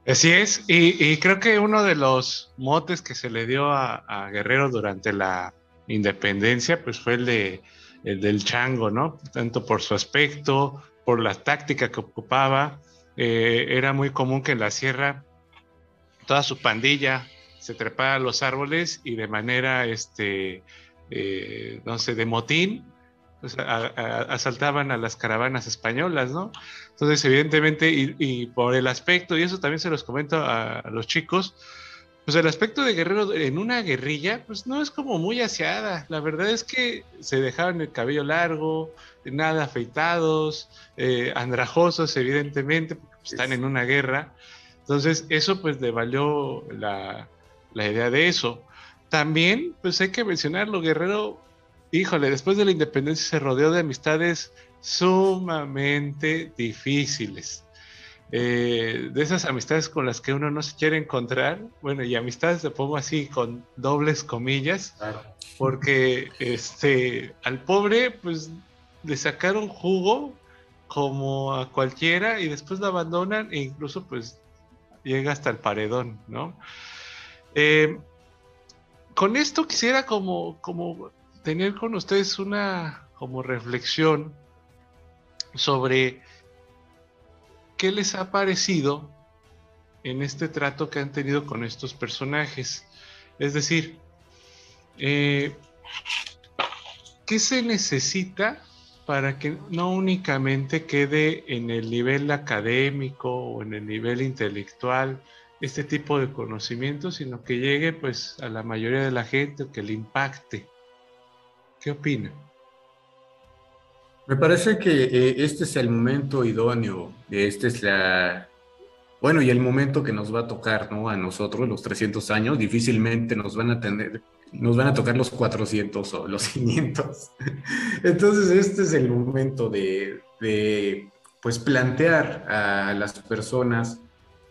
Así es, y, creo que uno de los motes que se le dio a, Guerrero durante la independencia, pues fue el, de, el del chango, ¿no? Tanto por su aspecto, por la táctica que ocupaba. Eh, era muy común que en la sierra toda su pandilla se trepaba a los árboles y de manera, este, eh, no sé, de motín, pues, asaltaban a las caravanas españolas, ¿no? Entonces, evidentemente, y, por el aspecto, y eso también se los comento a, los chicos, pues el aspecto de guerrero en una guerrilla, pues no es como muy aseada. La verdad es que se dejaban el cabello largo, nada afeitados, eh, andrajosos, evidentemente, porque están en una guerra. Entonces, eso pues le valió la, idea de eso. También, pues hay que mencionarlo, Guerrero, híjole, después de la independencia se rodeó de amistades sumamente difíciles. Eh, de esas amistades con las que uno no se quiere encontrar, bueno, y amistades le pongo así con dobles comillas, porque este, al pobre, pues le sacaron jugo como a cualquiera y después lo abandonan e incluso pues llega hasta el paredón, ¿no? Eh, con esto quisiera como, como tener con ustedes una como reflexión sobre qué les ha parecido en este trato que han tenido con estos personajes. Es decir, eh, ¿qué se necesita para que no únicamente quede en el nivel académico o en el nivel intelectual este tipo de conocimiento, sino que llegue pues a la mayoría de la gente, que le impacte. ¿Qué opina? Me parece que eh, este es el momento idóneo, este es la, bueno, y el momento que nos va a tocar, ¿no? A nosotros, los 300 años, difícilmente nos van a tener, nos van a tocar los 400 o los 500. Entonces, este es el momento de, pues, plantear a las personas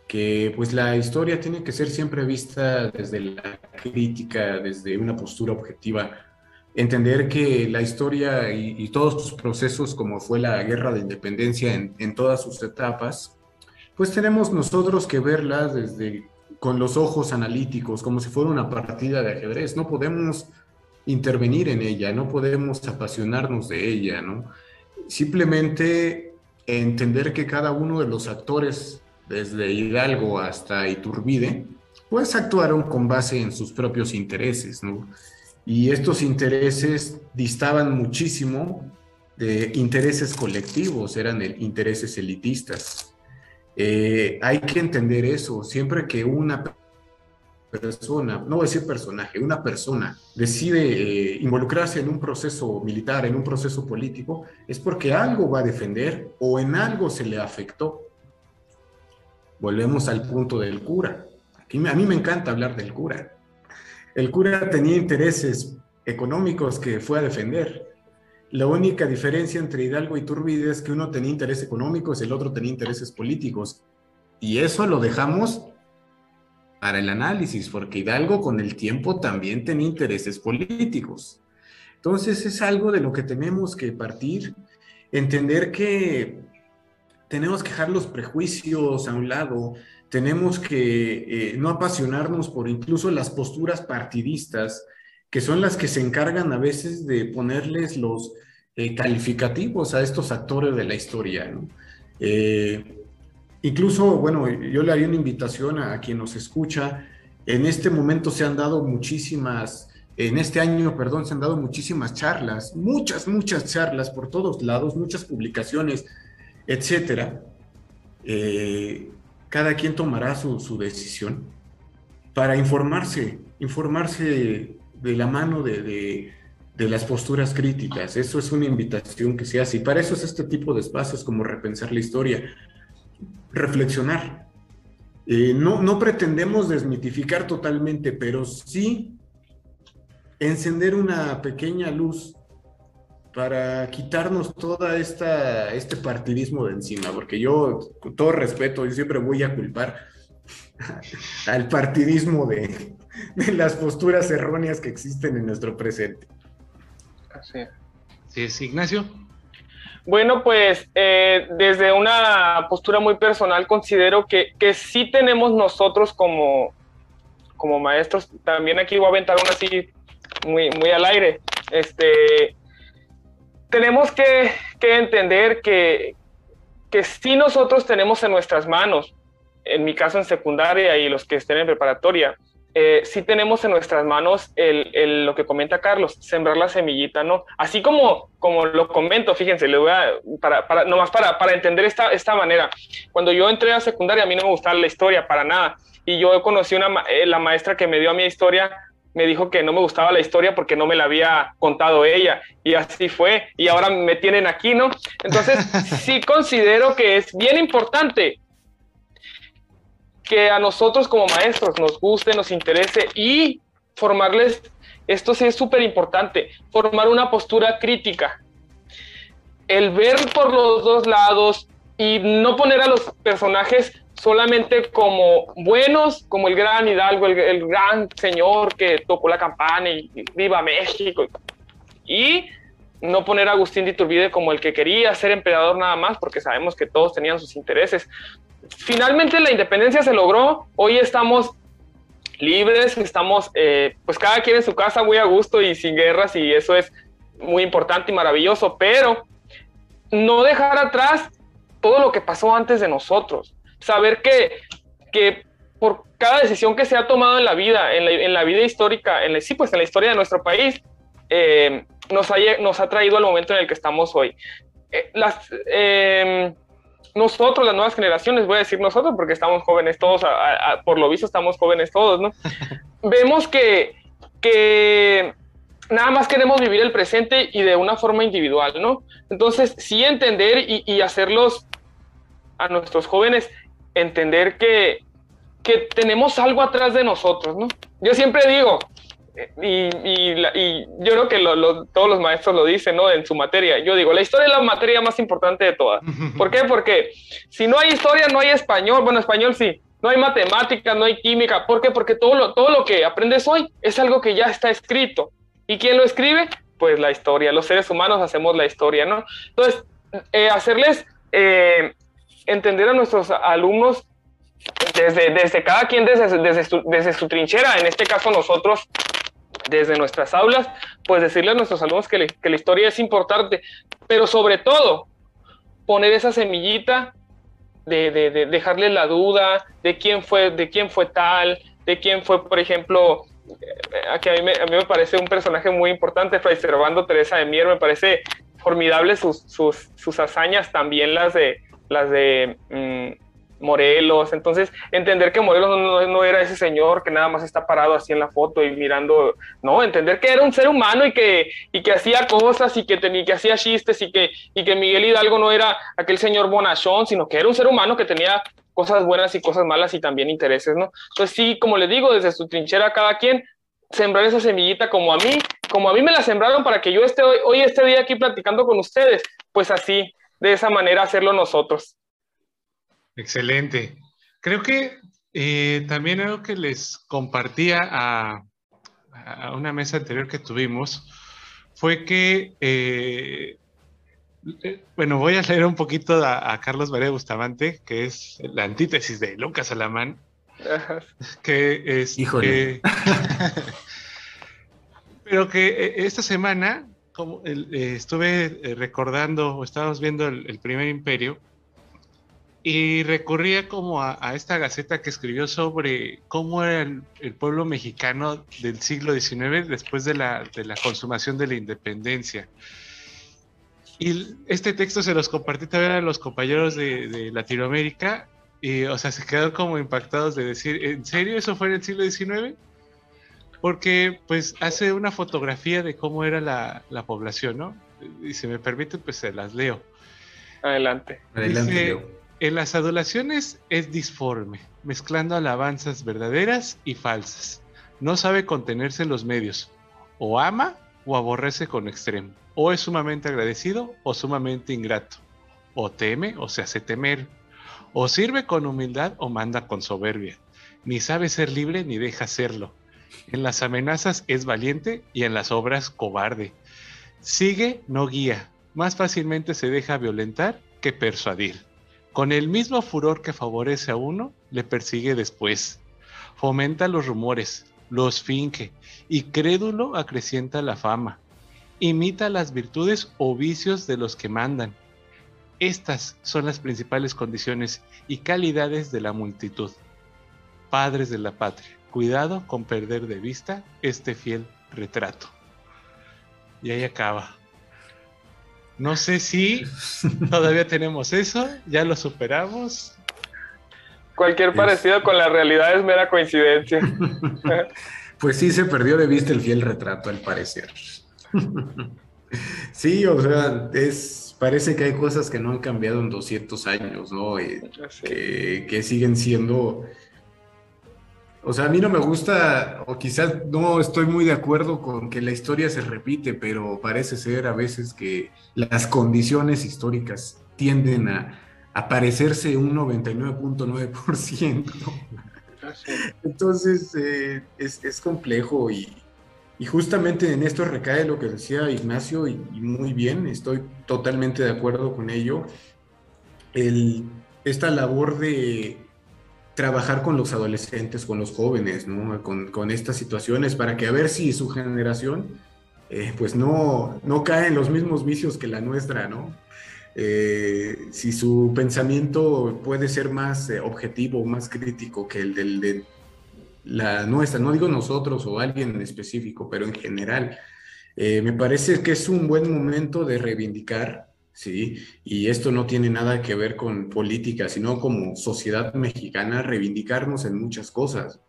que, pues, la historia tiene que ser siempre vista desde la crítica, desde una postura objetiva. Entender que la historia y, todos sus procesos, como fue la guerra de independencia en, en todas sus etapas, pues tenemos nosotros que verlas desde con los ojos analíticos, como si fuera una partida de ajedrez. No podemos intervenir en ella, no podemos apasionarnos de ella, ¿no? Simplemente entender que cada uno de los actores, desde Hidalgo hasta Iturbide, pues actuaron con base en sus propios intereses, ¿no? y estos intereses distaban muchísimo de intereses colectivos, eran intereses elitistas. Eh, hay que entender eso, siempre que una persona, no decir personaje, una persona decide eh, involucrarse en un proceso militar, en un proceso político, es porque algo va a defender o en algo se le afectó. Volvemos al punto del cura. Aquí, a mí me encanta hablar del cura. El cura tenía intereses económicos que fue a defender. La única diferencia entre Hidalgo y Turbide es que uno tenía intereses económicos el otro tenía intereses políticos. Y eso lo dejamos para el análisis, porque Hidalgo con el tiempo también tenía intereses políticos. Entonces es algo de lo que tenemos que partir, entender que tenemos que dejar los prejuicios a un lado, tenemos que eh, no apasionarnos por incluso las posturas partidistas, que son las que se encargan a veces de ponerles los eh, calificativos a estos actores de la historia. Eh, Incluso, bueno, yo le haría una invitación a, quien nos escucha. En este momento se han dado muchísimas, en este año, perdón, se han dado muchísimas charlas, muchas, muchas charlas por todos lados, muchas publicaciones, etcétera. Eh, cada quien tomará su, su, decisión para informarse, informarse de la mano de, de, de, las posturas críticas. Eso es una invitación que se hace y para eso es este tipo de espacios como repensar la historia reflexionar. Eh, no, no pretendemos desmitificar totalmente, pero sí encender una pequeña luz para quitarnos toda esta este partidismo de encima, porque yo, con todo respeto, yo siempre voy a culpar al partidismo de, de las posturas erróneas que existen en nuestro presente. Así es. Ignacio. Bueno, pues eh, desde una postura muy personal considero que, que sí tenemos nosotros como, como maestros, también aquí voy a aventar una así muy, muy al aire, este, tenemos que, que entender que, que sí nosotros tenemos en nuestras manos, en mi caso en secundaria y los que estén en preparatoria, eh, sí tenemos en nuestras manos lo que comenta Carlos, sembrar la semillita, ¿no? Así como, como lo comento, fíjense, le voy a, para, para, nomás para, para entender esta, esta manera. Cuando yo entré a secundaria, a mí no me gustaba la historia para nada. Y yo conocí una, eh, la maestra que me dio a mi historia, me dijo que no me gustaba la historia porque no me la había contado ella. Y así fue. Y ahora me tienen aquí, ¿no? Entonces, sí considero que es bien importante que a nosotros como maestros nos guste, nos interese y formarles, esto sí es súper importante, formar una postura crítica. El ver por los dos lados y no poner a los personajes solamente como buenos, como el gran Hidalgo, el, gran señor que tocó la campana y, viva México. Y no poner a Agustín de Iturbide como el que quería ser emperador nada más, porque sabemos que todos tenían sus intereses finalmente la independencia se logró, hoy estamos libres, estamos eh, pues cada quien en su casa muy a gusto y sin guerras y eso es muy importante y maravilloso, pero no dejar atrás todo lo que pasó antes de nosotros, saber que, que por cada decisión que se ha tomado en la vida, en la, vida histórica, en sí, pues en la historia de nuestro país, eh, nos, ha, nos ha traído al momento en el que estamos hoy. Eh, las, nosotros, las nuevas generaciones, voy a decir nosotros porque estamos jóvenes todos, por lo visto estamos jóvenes todos, ¿no? Vemos que, que nada más queremos vivir el presente y de una forma individual, ¿no? Entonces, sí entender y, y hacerlos a nuestros jóvenes entender que, que tenemos algo atrás de nosotros, ¿no? Yo siempre digo, y, y, yo creo que todos los maestros lo dicen, ¿no? En su materia. Yo digo, la historia es la materia más importante de todas. ¿Por qué? Porque si no hay historia, no hay español. Bueno, español sí. No hay matemática, no hay química. ¿Por qué? Porque todo lo, todo lo que aprendes hoy es algo que ya está escrito. ¿Y quién lo escribe? Pues la historia. Los seres humanos hacemos la historia, ¿no? Entonces, eh, hacerles eh, entender a nuestros alumnos desde, desde cada quien, desde, desde, desde su trinchera, en este caso nosotros, desde nuestras aulas, pues decirle a nuestros alumnos que, que, la historia es importante, pero sobre todo poner esa semillita de, de, de, dejarle la duda de quién fue, de quién fue tal, de quién fue, por ejemplo, que a mí, me, a mí me parece un personaje muy importante, Fray Servando Teresa de Mier, me parece formidable sus hazañas, también las de, las de mm, Morelos. Entonces, entender que Morelos no, era ese señor que nada más está parado así en la foto y mirando, no, entender que era un ser humano y que, y que hacía cosas y que, tenía, que hacía chistes y que, y que Miguel Hidalgo no era aquel señor bonachón, sino que era un ser humano que tenía cosas buenas y cosas malas y también intereses, ¿no? Entonces, sí, como les digo, desde su trinchera cada quien, sembrar esa semillita como a mí, como a mí me la sembraron para que yo esté hoy, hoy este día aquí platicando con ustedes, pues así, de esa manera hacerlo nosotros. Excelente. Creo que eh, también algo que les compartía a, una mesa anterior que tuvimos fue que, eh, eh, bueno, voy a leer un poquito a, Carlos María Bustamante, que es la antítesis de Lucas Alamán, que es... Híjole. pero que esta semana, como estuve recordando, o estábamos viendo el primer imperio, y recurría como a, esta gaceta que escribió sobre cómo era el, pueblo mexicano del siglo XIX después de la, de la, consumación de la independencia. Y este texto se los compartí también a los compañeros de, de Latinoamérica y, o sea, se quedaron como impactados de decir, ¿en serio eso fue en el siglo XIX? Porque pues hace una fotografía de cómo era la, la población, ¿no? Y si me permite, pues se las leo. Adelante. Adelante, Leo. En las adulaciones es disforme, mezclando alabanzas verdaderas y falsas. No sabe contenerse en los medios. O ama o aborrece con extremo. O es sumamente agradecido o sumamente ingrato. O teme o se hace temer. O sirve con humildad o manda con soberbia. Ni sabe ser libre ni deja serlo. En las amenazas es valiente y en las obras cobarde. Sigue, no guía. Más fácilmente se deja violentar que persuadir. Con el mismo furor que favorece a uno, le persigue después. Fomenta los rumores, los finge, y crédulo acrecienta la fama. Imita las virtudes o vicios de los que mandan. Estas son las principales condiciones y calidades de la multitud. Padres de la patria, cuidado con perder de vista este fiel retrato. Y ahí acaba. No sé si todavía tenemos eso, ya lo superamos. Cualquier parecido con la realidad es mera coincidencia. pues sí, se perdió de vista el fiel retrato, al parecer. sí, o sea, es, parece que hay cosas que no han cambiado en 200 años, ¿no? que, que siguen siendo o sea, a mí no me gusta, o quizás no estoy muy de acuerdo con que la historia se repite, pero parece ser a veces que las condiciones históricas tienden a, parecerse un 99.9%. Entonces, eh, es, complejo y, justamente en esto recae lo que decía Ignacio y, muy bien, estoy totalmente de acuerdo con ello. esta labor de trabajar con los adolescentes, con los jóvenes, ¿no? con, estas situaciones, para que a ver si su generación eh, pues no, no cae en los mismos vicios que la nuestra, ¿no? Eh, si su pensamiento puede ser más eh, objetivo, más crítico que el del, de la nuestra, no digo nosotros o alguien en específico, pero en general, me parece que es un buen momento de reivindicar ¿sí? Y esto no tiene nada que ver con política, sino como sociedad mexicana reivindicarnos en muchas cosas.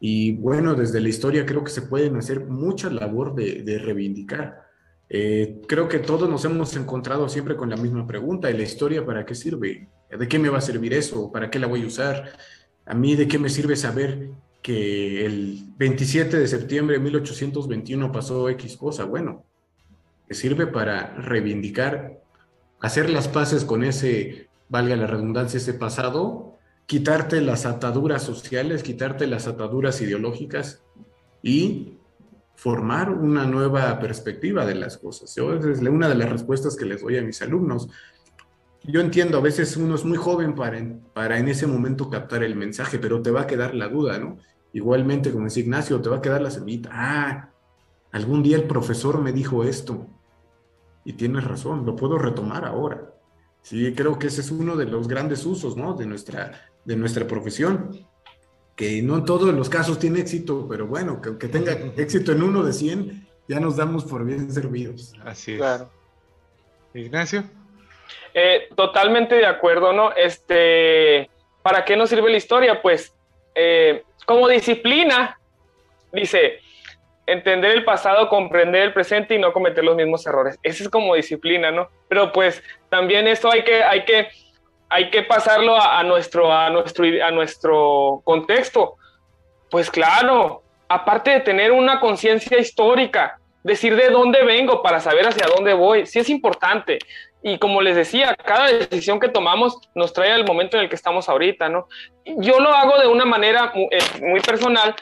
Y bueno, desde la historia creo que se pueden hacer mucha labor de, reivindicar. Eh, creo que todos nos hemos encontrado siempre con la misma pregunta, ¿y la historia para qué sirve? ¿De qué me va a servir eso? ¿Para qué la voy a usar? ¿A mí de qué me sirve saber que el 27 de septiembre de 1821 pasó X cosa? Bueno, sirve para reivindicar, hacer las paces con ese, valga la redundancia, ese pasado, quitarte las ataduras sociales, quitarte las ataduras ideológicas y formar una nueva perspectiva de las cosas. Yo, es una de las respuestas que les doy a mis alumnos. Yo entiendo, a veces uno es muy joven para, para en ese momento captar el mensaje, pero te va a quedar la duda, ¿no? Igualmente, como decía Ignacio, te va a quedar la semillita. Ah, algún día el profesor me dijo esto y tienes razón, lo puedo retomar ahora. Sí, creo que ese es uno de los grandes usos, ¿no? De nuestra, de nuestra profesión. que no en todos los casos tiene éxito, pero bueno, que, que tenga éxito en uno de 100, ya nos damos por bien servidos. Así es. Claro. Ignacio. Eh, totalmente de acuerdo, ¿no? Este, ¿para qué nos sirve la historia? Pues eh, como disciplina, dice, entender el pasado, comprender el presente y no cometer los mismos errores. Esa es como disciplina, ¿no? Pero pues también esto hay que, hay que, hay que pasarlo a, nuestro, a, nuestro, a nuestro contexto. Pues claro, aparte de tener una conciencia histórica, decir de dónde vengo para saber hacia dónde voy, sí es importante. Y como les decía, cada decisión que tomamos nos trae al momento en el que estamos ahorita, ¿no? Yo lo hago de una manera muy, eh, personal,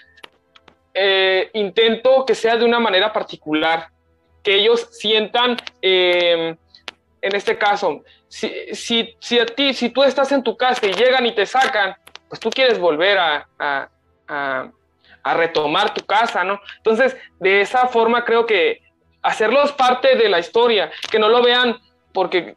eh, intento que sea de una manera particular, que ellos sientan, eh, en este caso, si, si, si, a ti, si tú estás en tu casa y llegan y te sacan, pues tú quieres volver a, a, a, a retomar tu casa, ¿no? Entonces, de esa forma creo que hacerlos parte de la historia, que no lo vean porque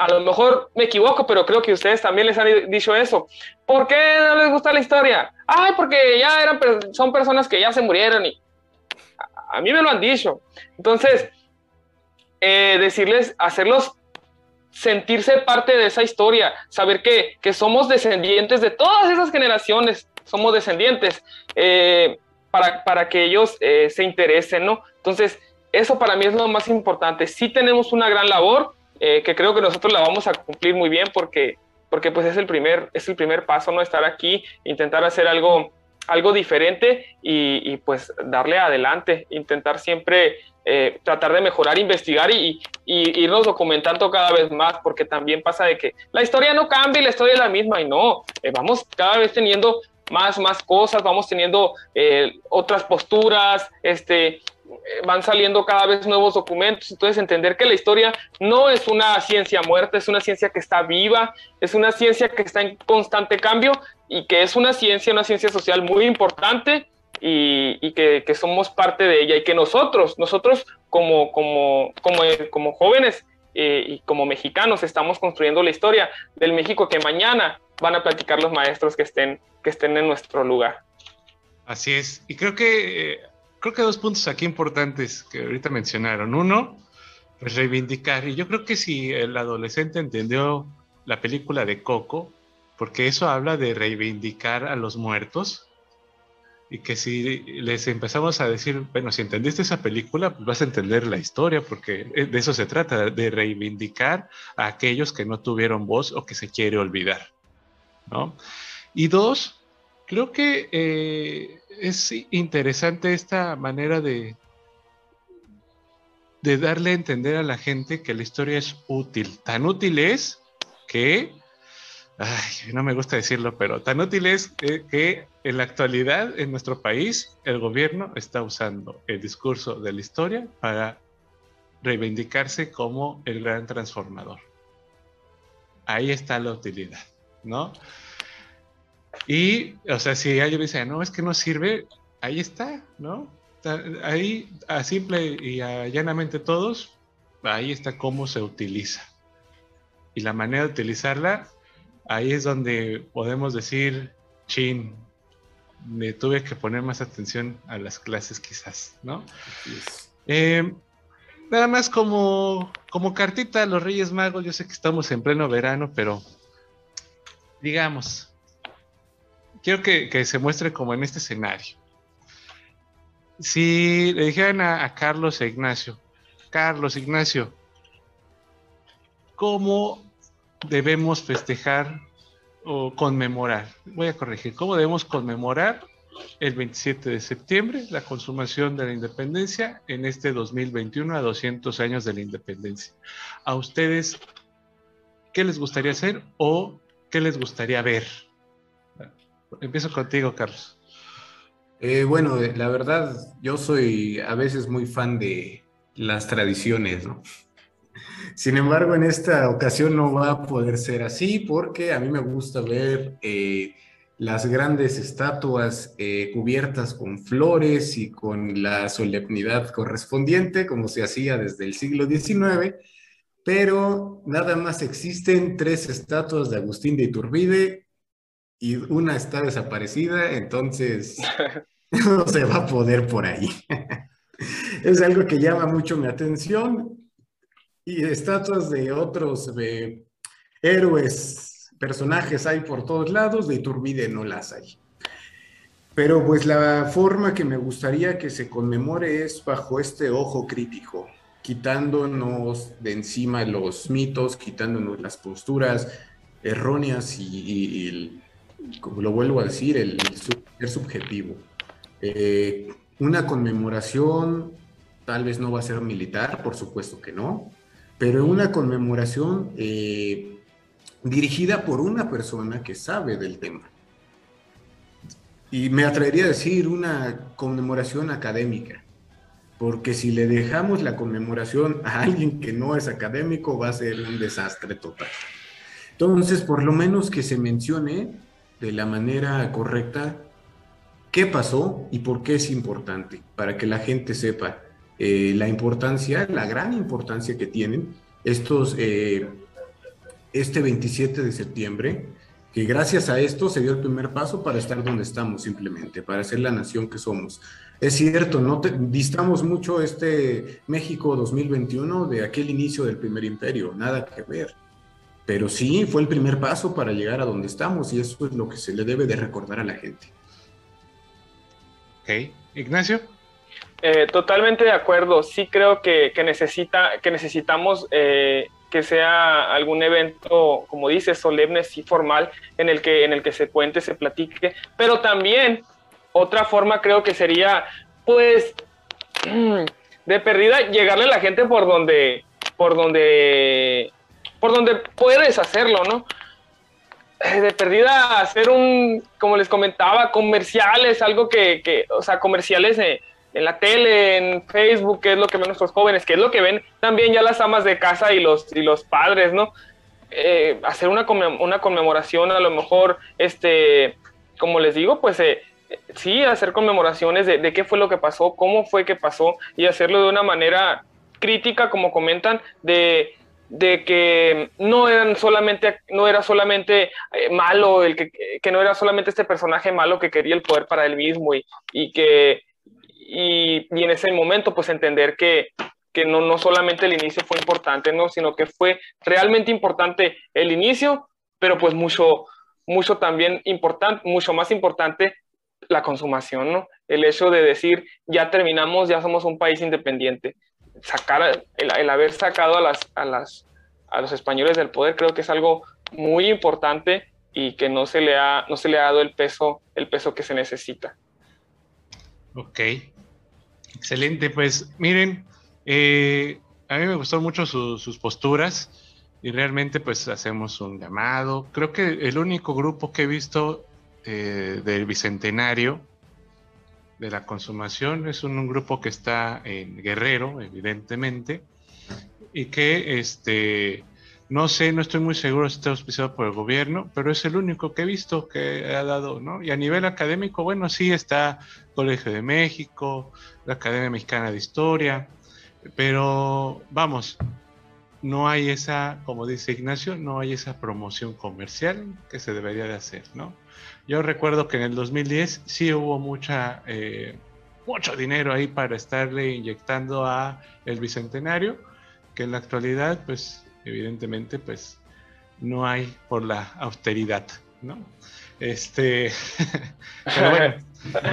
a lo mejor me equivoco, pero creo que ustedes también les han dicho eso. ¿Por qué no les gusta la historia? Ay, porque ya eran, son personas que ya se murieron y a, mí me lo han dicho. Entonces, eh, decirles, hacerlos sentirse parte de esa historia, saber que, que, somos descendientes de todas esas generaciones, somos descendientes, eh, para, para, que ellos eh, se interesen, ¿no? Entonces, eso para mí es lo más importante. Sí tenemos una gran labor eh, que creo que nosotros la vamos a cumplir muy bien porque, porque pues es el primer, es el primer paso, ¿no? Estar aquí, intentar hacer algo, algo diferente y, pues darle adelante, intentar siempre eh, tratar de mejorar, investigar y, irnos documentando cada vez más, porque también pasa de que la historia no cambia y la historia es la misma y no, eh, vamos cada vez teniendo más, más cosas, vamos teniendo otras posturas, este, van saliendo cada vez nuevos documentos, entonces entender que la historia no es una ciencia muerta, es una ciencia que está viva, es una ciencia que está en constante cambio y que es una ciencia, una ciencia social muy importante y, que, somos parte de ella y que nosotros, nosotros como, como, como, como jóvenes eh, y como mexicanos estamos construyendo la historia del México que mañana van a platicar los maestros que estén, que estén en nuestro lugar. Así es, y creo que eh, creo que dos puntos aquí importantes que ahorita mencionaron. Uno, pues reivindicar. Y yo creo que si el adolescente entendió la película de Coco, porque eso habla de reivindicar a los muertos, y que si les empezamos a decir, bueno, si entendiste esa película, pues vas a entender la historia, porque de eso se trata, de reivindicar a aquellos que no tuvieron voz o que se quiere olvidar, ¿no? Y dos, creo que eh, es interesante esta manera de, de darle a entender a la gente que la historia es útil. Tan útil es que, ay, no me gusta decirlo, pero tan útil es que, en la actualidad en nuestro país el gobierno está usando el discurso de la historia para reivindicarse como el gran transformador. Ahí está la utilidad, ¿no? Y, o sea, si alguien dice, no, es que no sirve, ahí está, ¿no? Ahí, a simple y a llanamente todos, ahí está cómo se utiliza. Y la manera de utilizarla, ahí es donde podemos decir, chin, me tuve que poner más atención a las clases quizás, ¿no? Eh, nada más como, como cartita a los Reyes Magos, yo sé que estamos en pleno verano, pero digamos, quiero que, se muestre como en este escenario. Si le dijeran a, Carlos e Ignacio, Carlos, Ignacio, ¿cómo debemos festejar o conmemorar? Voy a corregir, ¿cómo debemos conmemorar el 27 de septiembre la consumación de la independencia en este 2021 a 200 años de la independencia? ¿A ustedes qué les gustaría hacer o qué les gustaría ver? Empiezo contigo, Carlos. Eh, bueno, la verdad, yo soy a veces muy fan de las tradiciones, ¿no? Sin embargo, en esta ocasión no va a poder ser así porque a mí me gusta ver eh, las grandes estatuas eh, cubiertas con flores y con la solemnidad correspondiente, como se hacía desde el siglo XIX, pero nada más existen tres estatuas de Agustín de Iturbide y una está desaparecida, entonces no se va a poder por ahí. es algo que llama mucho mi atención y estatuas de otros héroes, personajes hay por todos lados, de Iturbide no las hay. Pero pues la forma que me gustaría que se conmemore es bajo este ojo crítico, quitándonos de encima los mitos, quitándonos las posturas erróneas y, como lo vuelvo a decir, el, ser subjetivo. Eh, una conmemoración tal vez no va a ser militar, por supuesto que no, pero una conmemoración eh, dirigida por una persona que sabe del tema. Y me atrevería a decir una conmemoración académica, porque si le dejamos la conmemoración a alguien que no es académico va a ser un desastre total. Entonces, por lo menos que se mencione de la manera correcta qué pasó y por qué es importante, para que la gente sepa eh, la importancia, la gran importancia que tienen estos, eh, este 27 de septiembre, que gracias a esto se dio el primer paso para estar donde estamos simplemente, para ser la nación que somos. Es cierto, no distamos mucho este México 2021 de aquel inicio del primer imperio, nada que ver. Pero sí, fue el primer paso para llegar a donde estamos y eso es lo que se le debe de recordar a la gente. Ok, Ignacio. Eh, totalmente de acuerdo. Sí creo que, necesita, que necesitamos eh, que sea algún evento, como dices, solemne, sí formal, en el que, en el que se cuente, se platique. Pero también otra forma creo que sería, pues, de perdida, llegarle a la gente por donde, por donde, por donde puedes hacerlo, ¿no? Eh, de perdida hacer un, como les comentaba, comerciales, algo que, que o sea, comerciales de en la tele, en Facebook, que es lo que ven nuestros jóvenes, que es lo que ven también ya las amas de casa y los, y los padres, ¿no? Eh, hacer una, una conmemoración, a lo mejor, este, como les digo, pues eh, sí, hacer conmemoraciones de, qué fue lo que pasó, cómo fue que pasó y hacerlo de una manera crítica, como comentan, de, de que no eran solamente, no era solamente eh, malo, el que, que no era solamente este personaje malo que quería el poder para él mismo y, y que y, en ese momento pues entender que, que no, no solamente el inicio fue importante, ¿no? sino que fue realmente importante el inicio, pero pues mucho, mucho también importante, mucho más importante la consumación, ¿no? El hecho de decir, ya terminamos, ya somos un país independiente. Sacar, el, el haber sacado a, las, a, las, a los españoles del poder creo que es algo muy importante y que no se le ha, no se le ha dado el peso, el peso que se necesita. Ok, Excelente, pues miren, eh, a mí me gustó mucho sus posturas y realmente pues hacemos un llamado. Creo que el único grupo que he visto eh, del Bicentenario de la consumación es un, grupo que está en Guerrero, evidentemente, y que este, no sé, no estoy muy seguro si está auspiciado por el gobierno, pero es el único que he visto que ha dado, ¿no? Y a nivel académico, bueno, sí está Colegio de México, la Academia Mexicana de Historia, pero vamos, no hay esa, como dice Ignacio, no hay esa promoción comercial que se debería de hacer, ¿no? Yo recuerdo que en el 2010 sí hubo mucha, eh, mucho dinero ahí para estarle inyectando a el Bicentenario, que en la actualidad, pues evidentemente, pues no hay por la austeridad, ¿no? Este, pero bueno,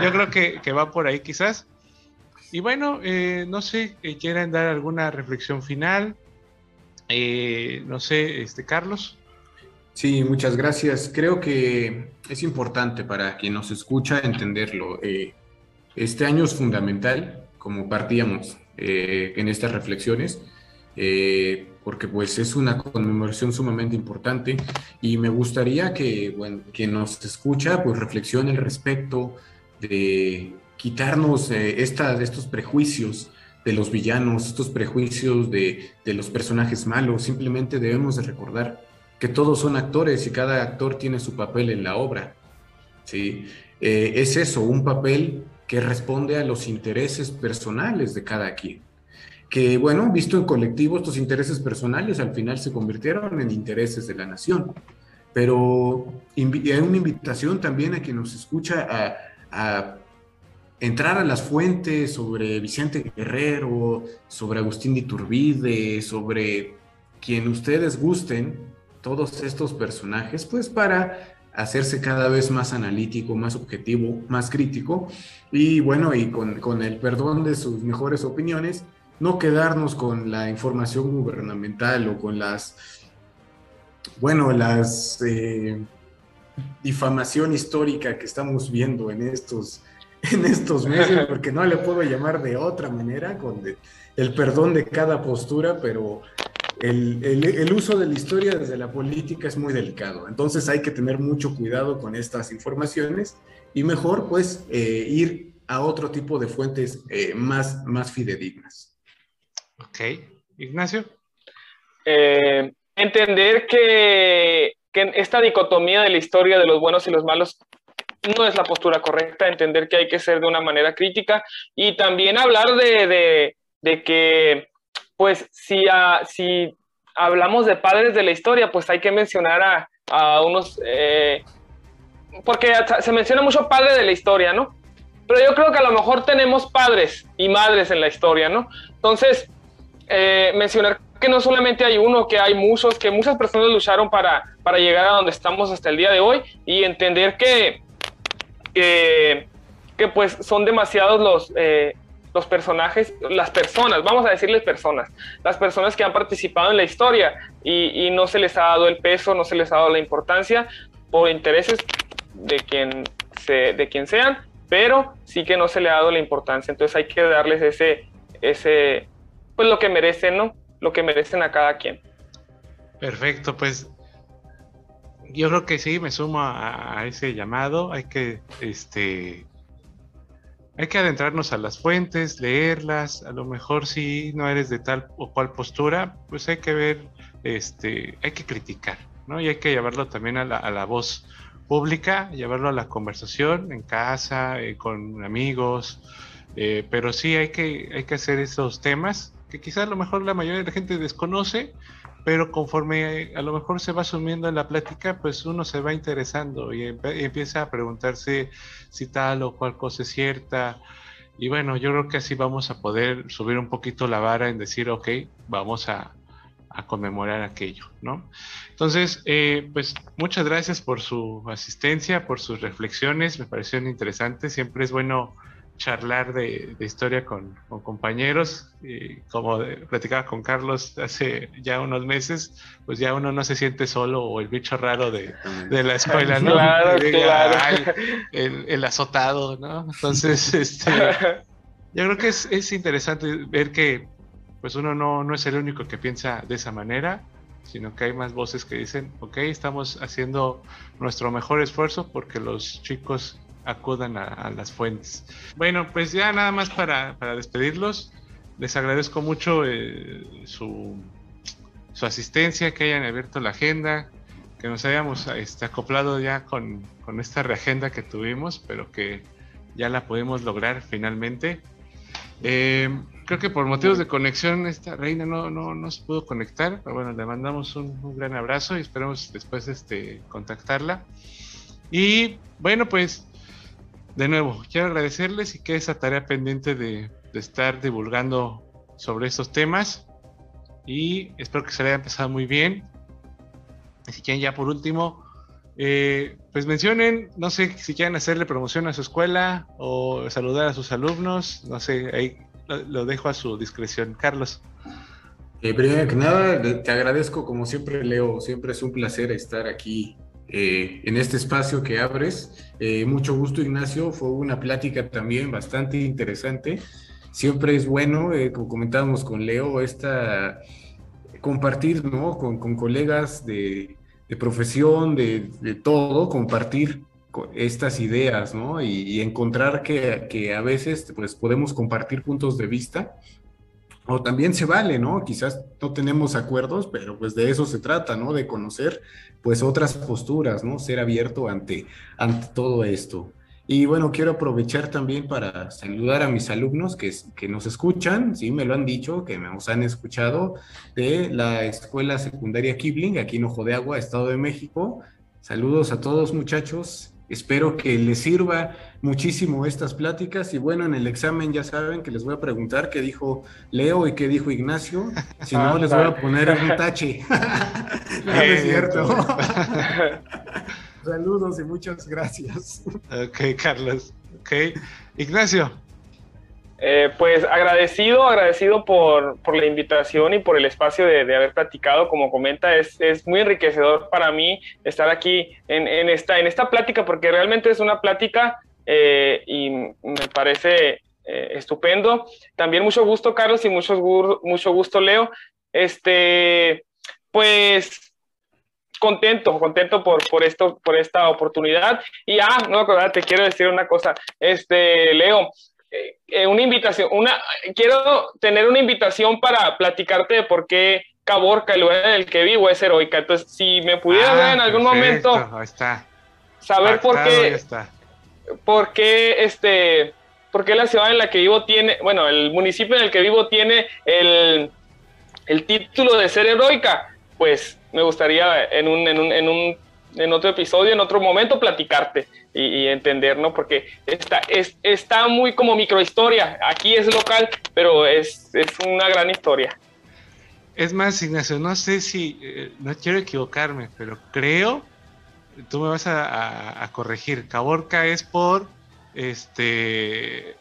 yo creo que, va por ahí quizás. Y bueno, eh, no sé, eh, ¿quieren dar alguna reflexión final? Eh, no sé, este Carlos. Sí, muchas gracias. Creo que es importante para quien nos escucha entenderlo. este año es fundamental, como partíamos en estas reflexiones porque pues es una conmemoración sumamente importante y me gustaría que bueno, quien nos escucha pues reflexione al respecto de quitarnos eh, estos prejuicios de los villanos, estos prejuicios de, de, los personajes malos, simplemente debemos de recordar que todos son actores y cada actor tiene su papel en la obra. ¿sí? Eh, es eso, un papel que responde a los intereses personales de cada quien que, bueno, visto en colectivo, estos intereses personales al final se convirtieron en intereses de la nación. pero hay una invitación también a quien nos escucha a, entrar a las fuentes sobre Vicente Guerrero, sobre Agustín de Iturbide, sobre quien ustedes gusten, todos estos personajes, pues para hacerse cada vez más analítico, más objetivo, más crítico. Y bueno, y con, con el perdón de sus mejores opiniones, no quedarnos con la información gubernamental o con las, bueno, las eh, difamación histórica que estamos viendo en estos, en estos meses, porque no le puedo llamar de otra manera, con el perdón de cada postura, pero el, el, uso de la historia desde la política es muy delicado. Entonces hay que tener mucho cuidado con estas informaciones y mejor pues eh, ir a otro tipo de fuentes eh, más, más fidedignas. Ok. Ignacio. Eh, entender que, que, esta dicotomía de la historia de los buenos y los malos no es la postura correcta, entender que hay que ser de una manera crítica y también hablar de, de, de que, pues, si, si hablamos de padres de la historia, pues hay que mencionar a, a unos, eh, porque se menciona mucho padre de la historia, ¿no? Pero yo creo que a lo mejor tenemos padres y madres en la historia, ¿no? Entonces, eh, mencionar que no solamente hay uno, que hay muchos, que muchas personas lucharon para, para llegar a donde estamos hasta el día de hoy y entender que, que, pues son demasiados los, eh, los personajes, las personas, vamos a decirles personas, las personas que han participado en la historia y, no se les ha dado el peso, no se les ha dado la importancia por intereses de quien, se, de quien sean, pero sí que no se le ha dado la importancia. Entonces hay que darles ese, ese, pues lo que merecen, ¿no? Lo que merecen a cada quien. Perfecto, pues yo creo que sí, me sumo a, ese llamado. Hay que, este, hay que adentrarnos a las fuentes, leerlas. A lo mejor si no eres de tal o cual postura, pues hay que ver, este, hay que criticar, ¿no? Y hay que llevarlo también a la, voz pública, llevarlo a la conversación en casa, eh, con amigos. Eh, pero sí hay que, hay que hacer esos temas que quizás a lo mejor la mayoría de la gente desconoce, pero conforme a lo mejor se va sumiendo en la plática, pues uno se va interesando y, empieza a preguntarse si tal o cual cosa es cierta. Y bueno, yo creo que así vamos a poder subir un poquito la vara en decir, ok, vamos a, conmemorar aquello, ¿no? Entonces, eh, pues muchas gracias por su asistencia, por sus reflexiones, me parecieron interesantes. Siempre es bueno charlar de, historia con, compañeros. Y como platicaba con Carlos hace ya unos meses, pues ya uno no se siente solo o el bicho raro de, la escuela, ¿no? Claro, claro. el, azotado, ¿no? Entonces, este, yo creo que es, interesante ver que pues uno no, no es el único que piensa de esa manera sino que hay más voces que dicen, ok, estamos haciendo nuestro mejor esfuerzo porque los chicos acudan a, las fuentes. Bueno, pues ya nada más para, despedirlos. Les agradezco mucho eh, su, su, asistencia, que hayan abierto la agenda, que nos hayamos este, acoplado ya con, esta reagenda que tuvimos, pero que ya la pudimos lograr finalmente. Eh, creo que por motivos de conexión esta reina no, no, se pudo conectar, pero bueno, le mandamos un, un, gran abrazo y esperamos después este, contactarla. Y bueno, pues de nuevo, quiero agradecerles y que esa tarea pendiente de, estar divulgando sobre estos temas. Y espero que se le haya empezado muy bien. Si quieren, ya por último, eh, pues mencionen, no sé si quieren hacerle promoción a su escuela o saludar a sus alumnos, no sé, ahí lo, dejo a su discreción. Carlos. Eh, primero que nada, te agradezco como siempre, Leo, siempre es un placer estar aquí eh, en este espacio que abres. Eh, mucho gusto, Ignacio. Fue una plática también bastante interesante. Siempre es bueno, eh, como comentábamos con Leo, esta compartir ¿no? con, con colegas de, de profesión, de, de, todo, compartir estas ideas ¿no? y, y encontrar que, que, a veces pues, podemos compartir puntos de vista o también se vale, ¿no? Quizás no tenemos acuerdos, pero pues de eso se trata, ¿no? De conocer pues otras posturas, ¿no? Ser abierto ante, ante todo esto. Y bueno, quiero aprovechar también para saludar a mis alumnos que, que nos escuchan, sí, me lo han dicho, que nos han escuchado de la Escuela Secundaria Kibling, aquí en Ojo de Agua, Estado de México. Saludos a todos muchachos. Espero que les sirva muchísimo estas pláticas y bueno, en el examen ya saben que les voy a preguntar qué dijo Leo y qué dijo Ignacio. Si no, ah, les voy a poner un tache. no, es cierto. Saludos y muchas gracias. Ok, Carlos. Ok. Ignacio. Eh, pues agradecido, agradecido por, por, la invitación y por el espacio de, haber platicado. Como comenta, es, es, muy enriquecedor para mí estar aquí en, en, esta, en esta plática porque realmente es una plática eh, y me parece eh, estupendo. También mucho gusto, Carlos, y mucho, mucho gusto, Leo. Este, pues contento, contento por, por, esto, por esta oportunidad. Y ah, no, te quiero decir una cosa, este, Leo, eh, una invitación, una, quiero tener una invitación para platicarte de por qué Caborca, el lugar en el que vivo, es heroica. Entonces, si me pudieras ver en algún momento saber por qué, por qué este, por qué la ciudad en la que vivo tiene, bueno, el municipio en el que vivo tiene el, el título de ser heroica, pues me gustaría en un, en un, en un en otro episodio, en otro momento, platicarte y, entender, ¿no? Porque está, es, está muy como microhistoria. Aquí es local, pero es, es una gran historia. Es más, Ignacio, no sé si, eh, no quiero equivocarme, pero creo, tú me vas a, corregir, Caborca es por este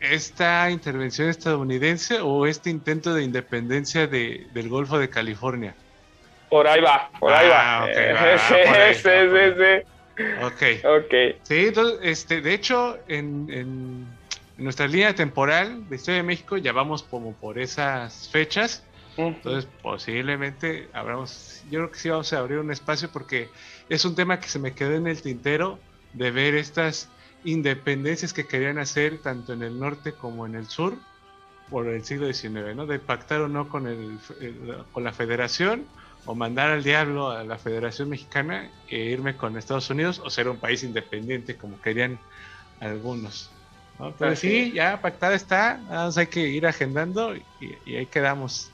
esta intervención estadounidense o este intento de independencia de, del Golfo de California. Por ahí va, por ahí va. Ah, sí, sí, sí, Ok. Ok. Sí, entonces, este, de hecho, en, en, nuestra línea temporal de Historia de México ya vamos como por esas fechas. Entonces, posiblemente abramos, yo creo que sí vamos a abrir un espacio porque es un tema que se me quedó en el tintero de ver estas independencias que querían hacer tanto en el norte como en el sur por el siglo XIX, ¿no? De pactar o no con, el, con la federación o mandar al diablo a la Federación Mexicana e irme con Estados Unidos o ser un país independiente como querían algunos. Pero sí, ya pactada está, nada hay que ir agendando y, ahí quedamos.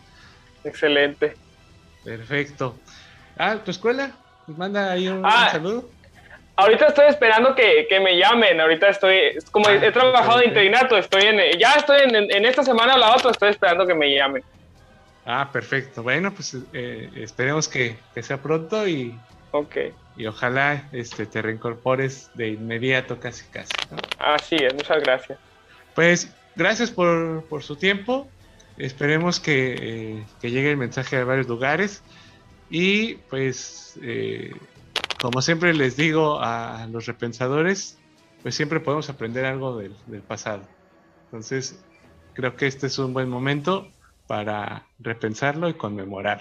Excelente. Perfecto. Ah, ¿tu escuela? Pues manda ahí un, ah, saludo. Ahorita estoy esperando que, me llamen, ahorita estoy, como he ah, trabajado de interinato, estoy en, ya estoy en, en esta semana o la otra, estoy esperando que me llamen. Ah, perfecto. Bueno, pues eh, esperemos que, sea pronto y, y ojalá este, te reincorpores de inmediato, casi casi. Así es, muchas gracias. Pues gracias por, su tiempo. Esperemos que, eh, que, llegue el mensaje a varios lugares. Y pues, eh, como siempre les digo a los repensadores, pues siempre podemos aprender algo del, del pasado. Entonces, creo que este es un buen momento para repensarlo y conmemorar.